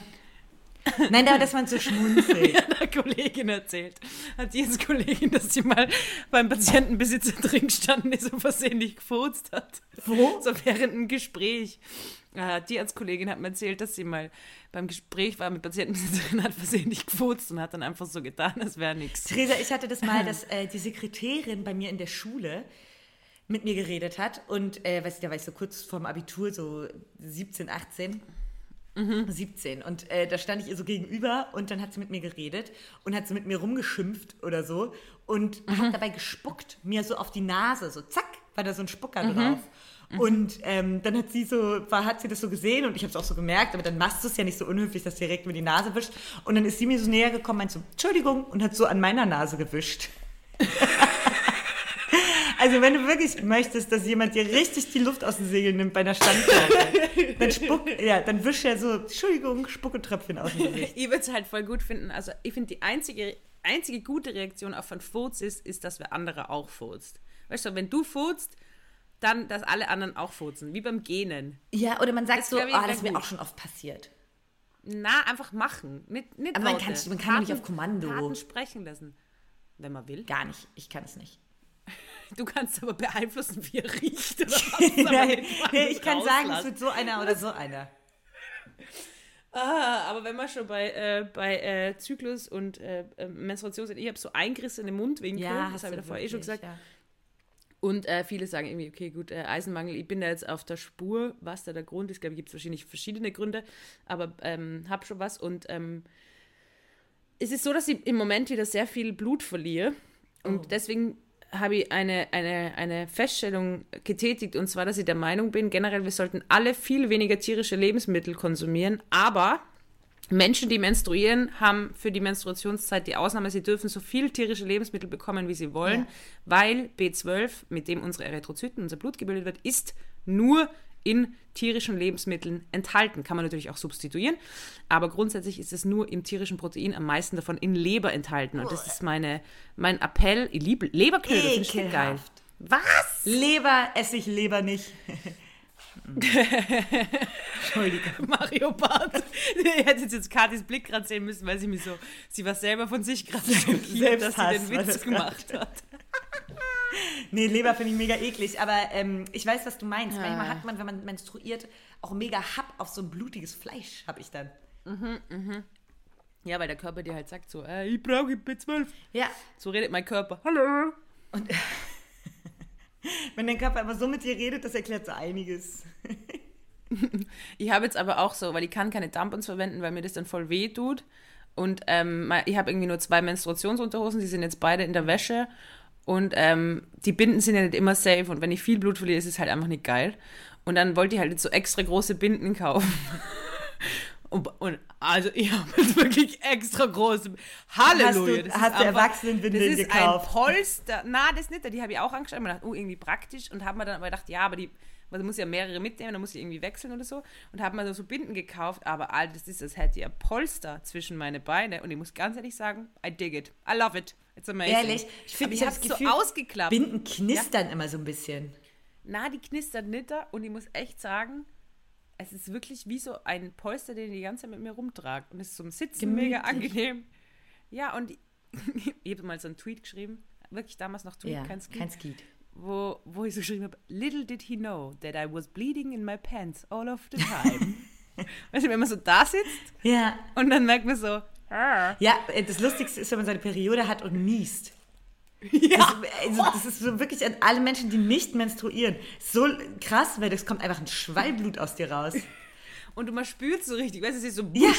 Nein, aber dass man so schmunzelt. hat einer Kollegin erzählt. Hat die jetzt Kollegin, dass sie mal beim Patientenbesitzer drin gestanden ist und versehentlich gefurzt hat. Wo? So während einem Gespräch. Äh, die als Kollegin hat mir erzählt, dass sie mal beim Gespräch war mit Patientenbesitzerin, hat versehentlich gefurzt und hat dann einfach so getan, als wäre nichts. Theresa, ich hatte das mal, dass äh, die Sekretärin bei mir in der Schule mit mir geredet hat und, äh, weiß ich, da war ich so kurz vorm Abitur, so 17, 18. 17. Und äh, da stand ich ihr so gegenüber und dann hat sie mit mir geredet und hat so mit mir rumgeschimpft oder so und hat dabei gespuckt, mir so auf die Nase, so zack, war da so ein Spucker drauf. Und ähm, dann hat sie so, war, hat sie das so gesehen und ich habe es auch so gemerkt, aber dann machst du es ja nicht so unhöflich, dass du direkt mir die Nase wischt. Und dann ist sie mir so näher gekommen, meint so, Entschuldigung, und hat so an meiner Nase gewischt. also wenn du wirklich möchtest, dass jemand dir richtig die Luft aus den Segeln nimmt bei einer Standkarte, dann spuck, ja, dann wisch er so, Entschuldigung, Spucketröpfchen aus dem Gesicht. Ich würde es halt voll gut finden. Also ich finde, die einzige, einzige gute Reaktion auf einen Furz ist, ist, dass wer andere auch furzt. Weißt du, wenn du furzt, dann, dass alle anderen auch furzen. Wie beim Gähnen. Ja, oder man sagt Das so, wär das ist mir auch schon oft passiert. Na, einfach machen. Nicht, nicht Aber man kann man kann doch nicht auf Kommando. Taten sprechen lassen. Wenn man will. Gar nicht, ich kann es nicht. Du kannst aber beeinflussen, wie er riecht. Oder was, Nee, ich kann sagen, es wird so einer oder so einer. Ah, aber wenn wir schon bei, äh, bei äh, Zyklus und äh, äh, Menstruation sind, ich habe so eingerissene Mundwinkel, das habe ich davor eh schon gesagt. Ja. Und äh, viele sagen irgendwie, okay, gut, äh, Eisenmangel, ich bin da jetzt auf der Spur, was da der Grund ist. Ich glaube, gibt es wahrscheinlich verschiedene Gründe, aber ähm, habe schon was. Und ähm, es ist so, dass ich im Moment wieder sehr viel Blut verliere. Und deswegen habe ich eine, eine, eine Feststellung getätigt, und zwar, dass ich der Meinung bin, generell, wir sollten alle viel weniger tierische Lebensmittel konsumieren, aber Menschen, die menstruieren, haben für die Menstruationszeit die Ausnahme, sie dürfen so viel tierische Lebensmittel bekommen, wie sie wollen, Ja. weil B12, mit dem unsere Erythrozyten, unser Blut gebildet wird, ist nur in tierischen Lebensmitteln enthalten. Kann man natürlich auch substituieren, aber grundsätzlich ist es nur im tierischen Protein am meisten davon in Leber enthalten. Und das ist meine, mein Appell. Ich liebe Leberknödel, finde ich geil. Was? Leber esse ich Leber nicht. Entschuldigung. Mario Barth. Ihr hättet jetzt Katis Blick gerade sehen müssen, weil sie mich so, sie war selber von sich gerade schockiert, dass sie den Witz gemacht hat. Nee, Leber finde ich mega eklig, aber ähm, ich weiß, was du meinst. Ah. Manchmal hat man, wenn man menstruiert, auch mega Happ auf so ein blutiges Fleisch, habe ich dann. Ja, weil der Körper dir halt sagt so, äh, ich brauche B12. Ja, So redet mein Körper. Hallo. und wenn dein Körper immer so mit dir redet, das erklärt so einiges. Ich habe jetzt aber auch so, weil ich kann keine Tampons verwenden, weil mir das dann voll weh tut. Und ähm, ich habe irgendwie nur zwei Menstruationsunterhosen, die sind jetzt beide in der Wäsche. Und ähm, die Binden sind ja nicht immer safe. Und wenn ich viel Blut verliere, ist es halt einfach nicht geil. Und dann wollte ich halt jetzt so extra große Binden kaufen. Und, und also ich habe jetzt wirklich extra große Halleluja. Hast du- das hast ist du Erwachsenenwindeln Das ist gekauft? ein Polster. Na, das nicht. Die habe ich auch angeschaut. und gedacht, oh, irgendwie praktisch. Und habe mir dann aber gedacht, ja, aber die, du musst ja mehrere mitnehmen, dann muss ich irgendwie wechseln oder so. Und habe mir so Binden gekauft. Aber Alter, das ist, als hätte ich ein Polster zwischen meine Beine. Und ich muss ganz ehrlich sagen, I dig it. I love it. It's amazing. Ehrlich, ich finde, ich ich habe das so ausgeklappt. Binden knistern immer so ein bisschen. Na, die knistert nicht da und ich muss echt sagen, es ist wirklich wie so ein Polster, den ich die ganze Zeit mit mir rumtrage. Und es ist zum Sitzen mega Gemütlich. angenehm. Ja, und ich, habe mal so einen Tweet geschrieben, wirklich damals noch Tweet, Ja, kein Tweet, kein Skeet. wo, wo ich so geschrieben habe, little did he know that I was bleeding in my pants all of the time. weißt du, wenn man so da sitzt Ja. und dann merkt man so, ah. Ja, äh, das Lustigste ist, wenn man seine Periode hat und niest. Ja. Das, also, das ist so wirklich an alle Menschen, die nicht menstruieren. So krass, weil das kommt einfach ein Schwallblut aus dir raus. Und man spürt so richtig, weißt du, es ist so busch. Ja.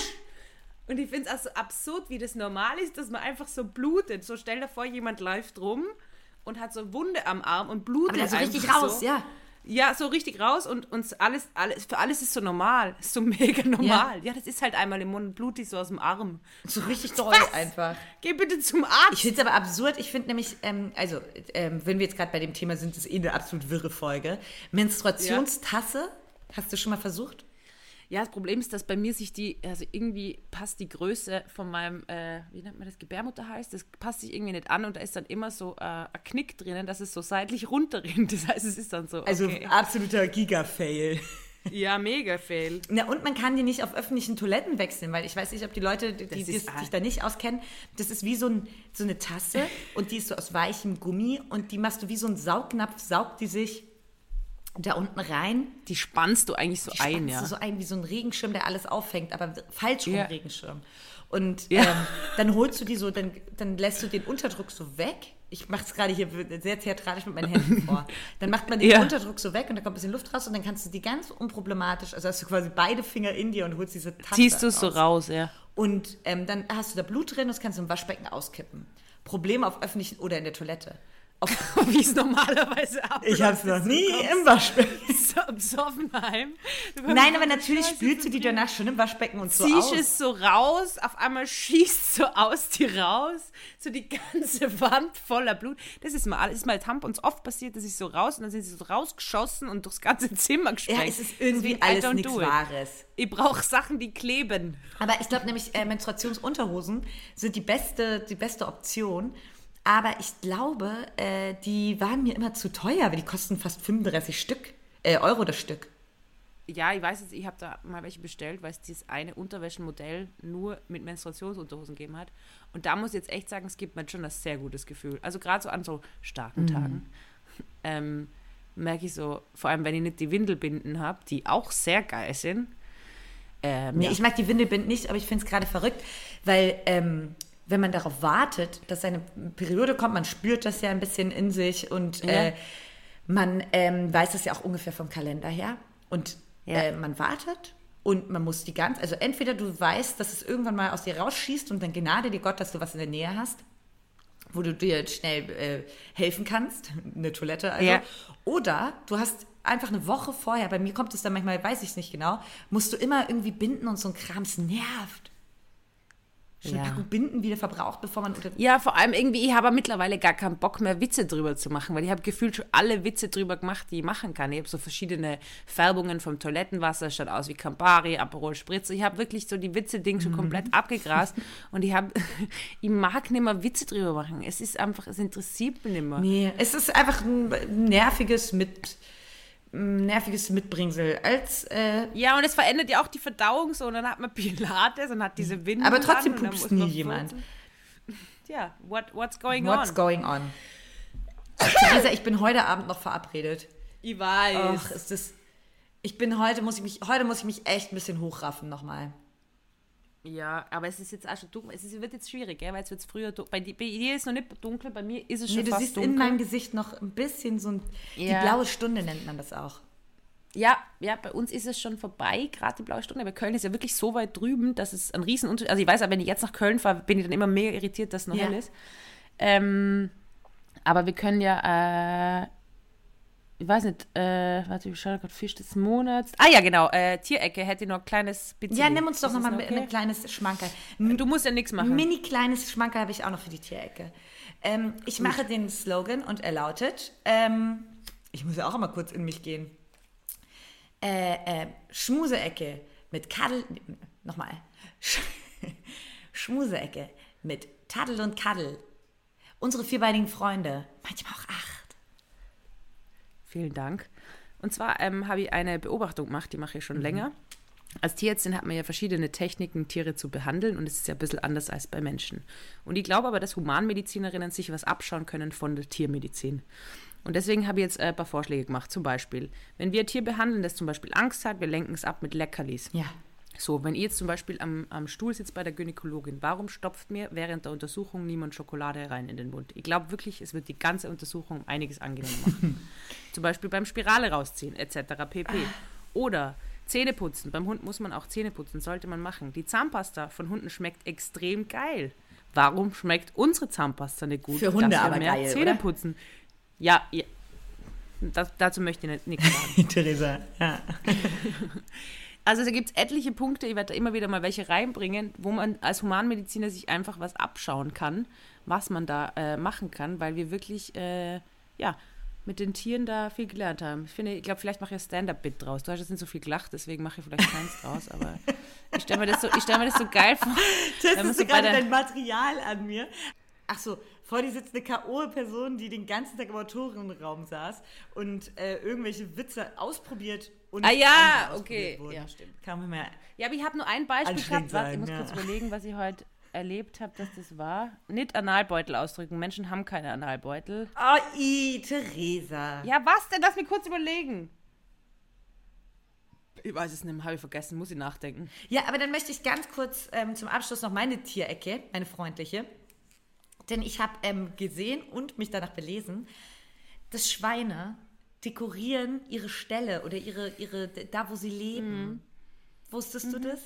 Und ich finde es auch so absurd, wie das normal ist, dass man einfach so blutet. So stell dir vor, jemand läuft rum und hat so eine Wunde am Arm und blutet Aber dann so einfach richtig raus, so. ja. Ja, so richtig raus und uns alles, alles, für alles ist so normal. Ist so mega normal. Ja. das ist halt einmal im Mund blutig so aus dem Arm. So richtig doll einfach. Geh bitte zum Ich Arzt. finde es aber absurd. Ich finde nämlich, ähm, also, ähm, wenn wir jetzt gerade bei dem Thema sind, ist eh eine absolut wirre Folge. Menstruationstasse, hast du schon mal versucht? Ja, das Problem ist, dass bei mir sich die, also irgendwie passt die Größe von meinem, äh, wie nennt man das, Gebärmutterhals, das passt sich irgendwie nicht an und da ist dann immer so äh, ein Knick drinnen, dass es so seitlich runterrinnt. Das heißt, es ist dann so, Also okay. absoluter Giga-Fail. ja, mega fail. Na, und man kann die nicht auf öffentlichen Toiletten wechseln, weil ich weiß nicht, ob die Leute, die, die, die sich da nicht auskennen, das ist wie so, ein, so eine Tasse und die ist so aus weichem Gummi und die machst du wie so ein Saugnapf, saugt die sich da unten rein. Die spannst du eigentlich so Die ein, ja. du so ein wie so ein Regenschirm, der alles auffängt, aber falsch rum. Regenschirm. Und Ja. ähm, dann holst du die so, dann, dann lässt du den Unterdruck so weg. Ich mache es gerade hier sehr theatralisch mit meinen Händen vor. Dann macht man den Ja. Unterdruck so weg und da kommt ein bisschen Luft raus und dann kannst du die ganz unproblematisch, also hast du quasi beide Finger in dir und holst diese Tasse Ziehst du es so raus, ja. Und ähm, dann hast du da Blut drin und das kannst du im Waschbecken auskippen. Problem auf öffentlichen oder in der Toilette. Auf, Wie es normalerweise abläuft. ich habe es noch nie im Waschbecken. im Soffenheim. Nein, aber natürlich spülst du die danach schon im Waschbecken und so Ziehst aus. es so raus, auf einmal schießt so aus dir raus, so die ganze Wand voller Blut. Das ist mal alles, ist mal Tampons oft passiert, dass ich so raus und dann sind sie so rausgeschossen und durchs ganze Zimmer gesprengt. Ja, es ist irgendwie Deswegen, alles nichts. Wahres. Ich brauche Sachen, die kleben. Aber ich glaube nämlich, äh, Menstruationsunterhosen sind die beste, die beste Option. Aber ich glaube, äh, die waren mir immer zu teuer, weil die kosten fast 35 Stück, äh, Euro das Stück. Ja, ich weiß jetzt, ich habe da mal welche bestellt, weil es dieses eine Unterwäschenmodell nur mit Menstruationsunterhosen gegeben hat. Und da muss ich jetzt echt sagen, es gibt mir schon ein sehr gutes Gefühl. Also gerade so an so starken Tagen ähm, merke ich so, vor allem wenn ich nicht die Windelbinden habe, die auch sehr geil sind. Ähm, Nee, ja. ich mag die Windelbind nicht, aber ich finde es gerade verrückt, weil ähm, wenn man darauf wartet, dass seine Periode kommt, man spürt das ja ein bisschen in sich und äh, Ja. man ähm, weiß das ja auch ungefähr vom Kalender her. Und Ja. äh, man wartet und man muss die ganz, also entweder du weißt, dass es irgendwann mal aus dir rausschießt und dann gnade dir Gott, dass du was in der Nähe hast, wo du dir schnell äh, helfen kannst, eine Toilette also. Ja. Oder du hast einfach eine Woche vorher, bei mir kommt es dann manchmal, weiß ich es nicht genau, musst du immer irgendwie binden und so ein Kram, es nervt. Schon Ja. Packung Binden wieder verbraucht, bevor man. Ja, vor allem irgendwie, ich habe mittlerweile gar keinen Bock mehr, Witze drüber zu machen, weil ich habe gefühlt schon alle Witze drüber gemacht, die ich machen kann. Ich habe so verschiedene Färbungen vom Toilettenwasser, schaut aus wie Campari, Aperol Spritze. Ich habe wirklich so die Witze-Ding schon komplett abgegrast und ich habe, ich mag nicht mehr Witze drüber machen. Es ist einfach, es interessiert mich nicht mehr. Nee, es ist einfach ein nerviges mit nerviges Mitbringsel. Als, äh, Ja, und es verändert ja auch die Verdauung so und dann hat man Pilates und hat diese Winde. aber trotzdem pupst nie jemand. Ja, what, what's going What's on? going on? Theresa, ich bin heute Abend noch verabredet. ich weiß. Ach, ist das... Ich bin heute, muss ich mich, heute muss ich mich echt ein bisschen hochraffen nochmal. Ja, aber es ist jetzt auch schon dunkel. Es ist, wird jetzt schwierig, gell? weil es wird früher dunkel. Bei, bei dir ist es noch nicht dunkel, bei mir ist es schon Nee, du fast siehst dunkel. in meinem Gesicht noch ein bisschen so ein... Ja. Die blaue Stunde nennt man das auch. ja, ja, bei uns ist es schon vorbei, gerade die blaue Stunde. Aber Köln ist ja wirklich so weit drüben, dass es ein Riesenunterschied Also ich weiß, aber wenn ich jetzt nach Köln fahre, bin ich dann immer mega irritiert, dass es noch Ja. hell ist. Ähm, aber wir können ja, äh, ich weiß nicht, äh, warte, ich schaue gerade Fisch des Monats. Ah ja, genau, äh, Tierecke hätte noch ein kleines bisschen. Ja, nimm uns doch nochmal noch ein okay? kleines Schmankerl. Du musst ja nichts machen. Mini kleines Schmankerl habe ich auch noch für die Tierecke. Ähm, ich mache den Slogan und er lautet, ähm, ich muss ja auch mal kurz in mich gehen. Äh, äh, Schmuseecke mit Kaddel, nochmal. Sch Schmuseecke mit Taddel und Kaddel. Unsere vierbeinigen Freunde, manchmal auch acht. Vielen Dank. Und zwar ähm, habe ich eine Beobachtung gemacht, die mache ich schon länger. Als Tierärztin hat man ja verschiedene Techniken, Tiere zu behandeln und es ist ja ein bisschen anders als bei Menschen. Und ich glaube aber, dass Humanmedizinerinnen sich was abschauen können von der Tiermedizin. Und deswegen habe ich jetzt äh, ein paar Vorschläge gemacht. Zum Beispiel, wenn wir ein Tier behandeln, das zum Beispiel Angst hat, wir lenken es ab mit Leckerlis. Ja. So, wenn ihr jetzt zum Beispiel am, am Stuhl sitzt bei der Gynäkologin, warum stopft mir während der Untersuchung niemand Schokolade rein in den Mund? Ich glaube wirklich, es wird die ganze Untersuchung einiges angenehmer machen. zum Beispiel beim Spirale rausziehen, etc. pp. Oder Zähne putzen. Beim Hund muss man auch Zähne putzen, sollte man machen. Die Zahnpasta von Hunden schmeckt extrem geil. Warum schmeckt unsere Zahnpasta nicht gut? Für Hunde aber mehr geil, Zähne oder? putzen. Ja, ja. Das, dazu möchte ich nicht- nichts sagen. Theresa, ja. Also da gibt es etliche Punkte, ich werde da immer wieder mal welche reinbringen, wo man als Humanmediziner sich einfach was abschauen kann, was man da äh, machen kann, weil wir wirklich, äh, ja, mit den Tieren da viel gelernt haben. Ich finde, ich glaube, vielleicht mache ich ein Stand-Up-Bit draus. Du hast jetzt nicht so viel gelacht, deswegen mache ich vielleicht keins draus, aber ich stelle mir, das so- ich stell mir das so geil vor. Testest so du bei gerade dein Material an mir? Ach so, vor dir sitzt eine K.O.-Person, die den ganzen Tag im Autorinnenraum saß und äh, irgendwelche Witze ausprobiert und Ah ja, okay. wurden. Ja, stimmt. Kann man mehr. Ja, aber ich habe nur ein Beispiel gehabt. Warte, ich sein, muss ja. kurz überlegen, was ich heute erlebt habe, dass das war. Nicht Analbeutel ausdrücken. Menschen haben keine Analbeutel. Oh, i, Theresa. Ja, was denn? Lass mich kurz überlegen. Ich weiß es nicht mehr, habe ich vergessen, muss ich nachdenken. Ja, aber dann möchte ich ganz kurz ähm, zum Abschluss noch meine Tierecke, meine freundliche. Denn ich habe ähm, gesehen und mich danach belesen, dass Schweine dekorieren ihre Ställe oder ihre, ihre da, wo sie leben. Wusstest du das?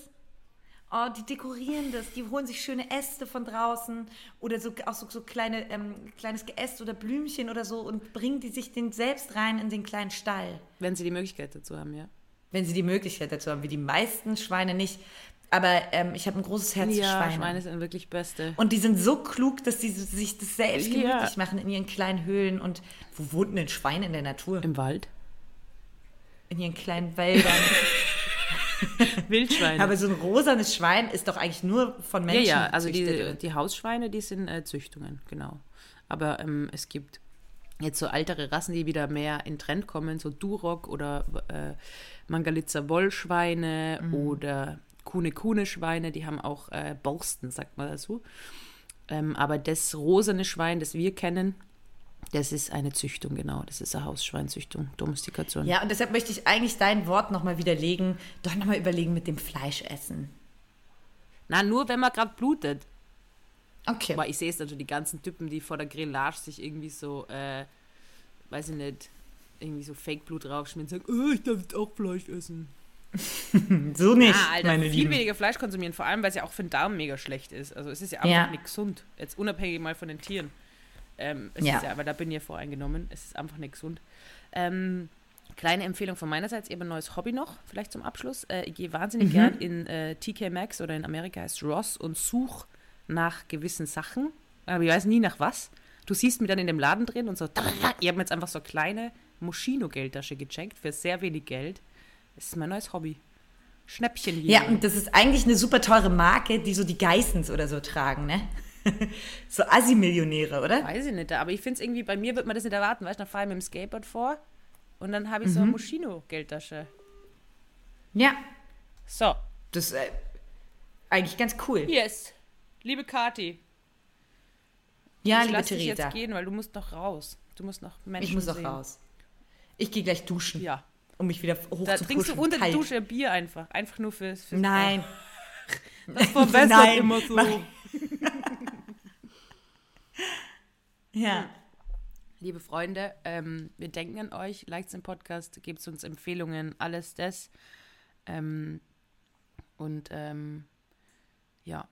Oh, die dekorieren das, die holen sich schöne Äste von draußen oder so, auch so, so kleine, ähm, kleines Geäst oder Blümchen oder so und bringen die sich den selbst rein in den kleinen Stall Wenn sie die Möglichkeit dazu haben, ja. wenn sie die Möglichkeit dazu haben, wie die meisten Schweine nicht. Aber ähm, ich habe ein großes Herz für Ja, Schweine. Schweine sind wirklich Beste. Und die sind so klug, dass so- sich das selbst Ja. gemütlich machen in ihren kleinen Höhlen. Und wo wohnen denn Schweine in der Natur? Im Wald? In ihren kleinen Wäldern. Wildschweine. Aber so ein rosanes Schwein ist doch eigentlich nur von ja, Menschen ja, also gezüchtet. die, die Hausschweine, die sind äh, Züchtungen, genau. Aber ähm, es gibt jetzt so ältere Rassen, die wieder mehr in Trend kommen, so Duroc oder äh, Mangalitzer Wollschweine Mhm. oder Kuhne-Kuhne-Schweine, die haben auch äh, Borsten, sagt man dazu. Ähm, aber das rosane Schwein, das wir kennen, das ist eine Züchtung, genau. Das ist eine Hausschweinzüchtung, Domestikation. Ja, und deshalb möchte ich eigentlich dein Wort nochmal widerlegen. Doch nochmal überlegen mit dem Fleischessen. Na, nur wenn man gerade blutet. Okay. Aber ich sehe es also die ganzen Typen, die vor der Grillage sich irgendwie so, äh, weiß ich nicht, irgendwie so Fake-Blut draufschmieren und sagen, oh, ich darf jetzt auch Fleisch essen. So nicht, ah, Alter, meine viel Lieben. weniger Fleisch konsumieren, vor allem, weil es ja auch für den Darm mega schlecht ist. Also es ist ja einfach Ja. nicht gesund. Jetzt unabhängig mal von den Tieren. Ähm, es Ja. ist ja, aber da bin ich ja voreingenommen. Es ist einfach nicht gesund. Ähm, kleine Empfehlung von meinerseits, ich habe ein neues Hobby noch, vielleicht zum Abschluss. Äh, ich gehe wahnsinnig Mhm. gern in äh, TK Maxx oder in Amerika heißt Ross und suche nach gewissen Sachen. Aber ich weiß nie nach was. Du siehst mich dann in dem Laden drin und so, ich habe mir jetzt einfach so eine kleine Moschino-Geldtasche gecheckt für sehr wenig Geld. Das ist mein neues Hobby. Schnäppchen hier. Ja, und das ist eigentlich eine super teure Marke, die so die Geissens oder so tragen, ne? so Assi-Millionäre, oder? Weiß ich nicht, aber ich finde es irgendwie, bei mir wird man das nicht erwarten, weißt du, dann fahre ich mit dem Skateboard vor und dann habe ich so Mhm. eine Moschino-Geldtasche. Ja, So, das ist äh, eigentlich ganz cool. yes, liebe Kati, Ja, ich liebe Theresa, jetzt gehen, weil du musst noch raus. Du musst noch Menschen ich muss auch sehen. raus. Ich gehe gleich duschen, Ja, um mich wieder hoch da zu trinkst du unter der Dusche Bier einfach, einfach nur fürs, fürs Nein, Das verbessert Nein, immer so. ja. Liebe Freunde, ähm, wir denken an euch, liked den Podcast, gebt uns Empfehlungen, alles das. Ähm, und ähm, ja,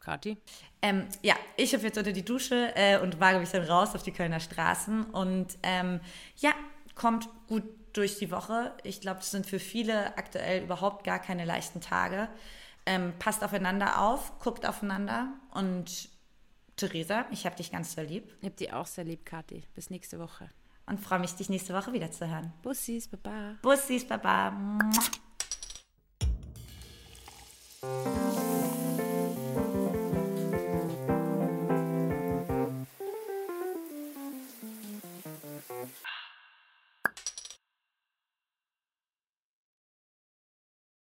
Kathi? Ähm, ja, ich habe jetzt unter die Dusche äh, und wage mich dann raus auf die Kölner Straßen. Und ähm, ja, kommt gut durch die Woche. Ich glaube, es sind für viele aktuell überhaupt gar keine leichten Tage. Ähm, passt aufeinander auf, guckt aufeinander und Theresa, ich habe dich ganz sehr lieb. Ich hab die auch sehr lieb, Kathi. Bis nächste Woche. Und freue mich, dich nächste Woche wieder zu hören. Bussis, Baba. Bussis, Baba. Mua.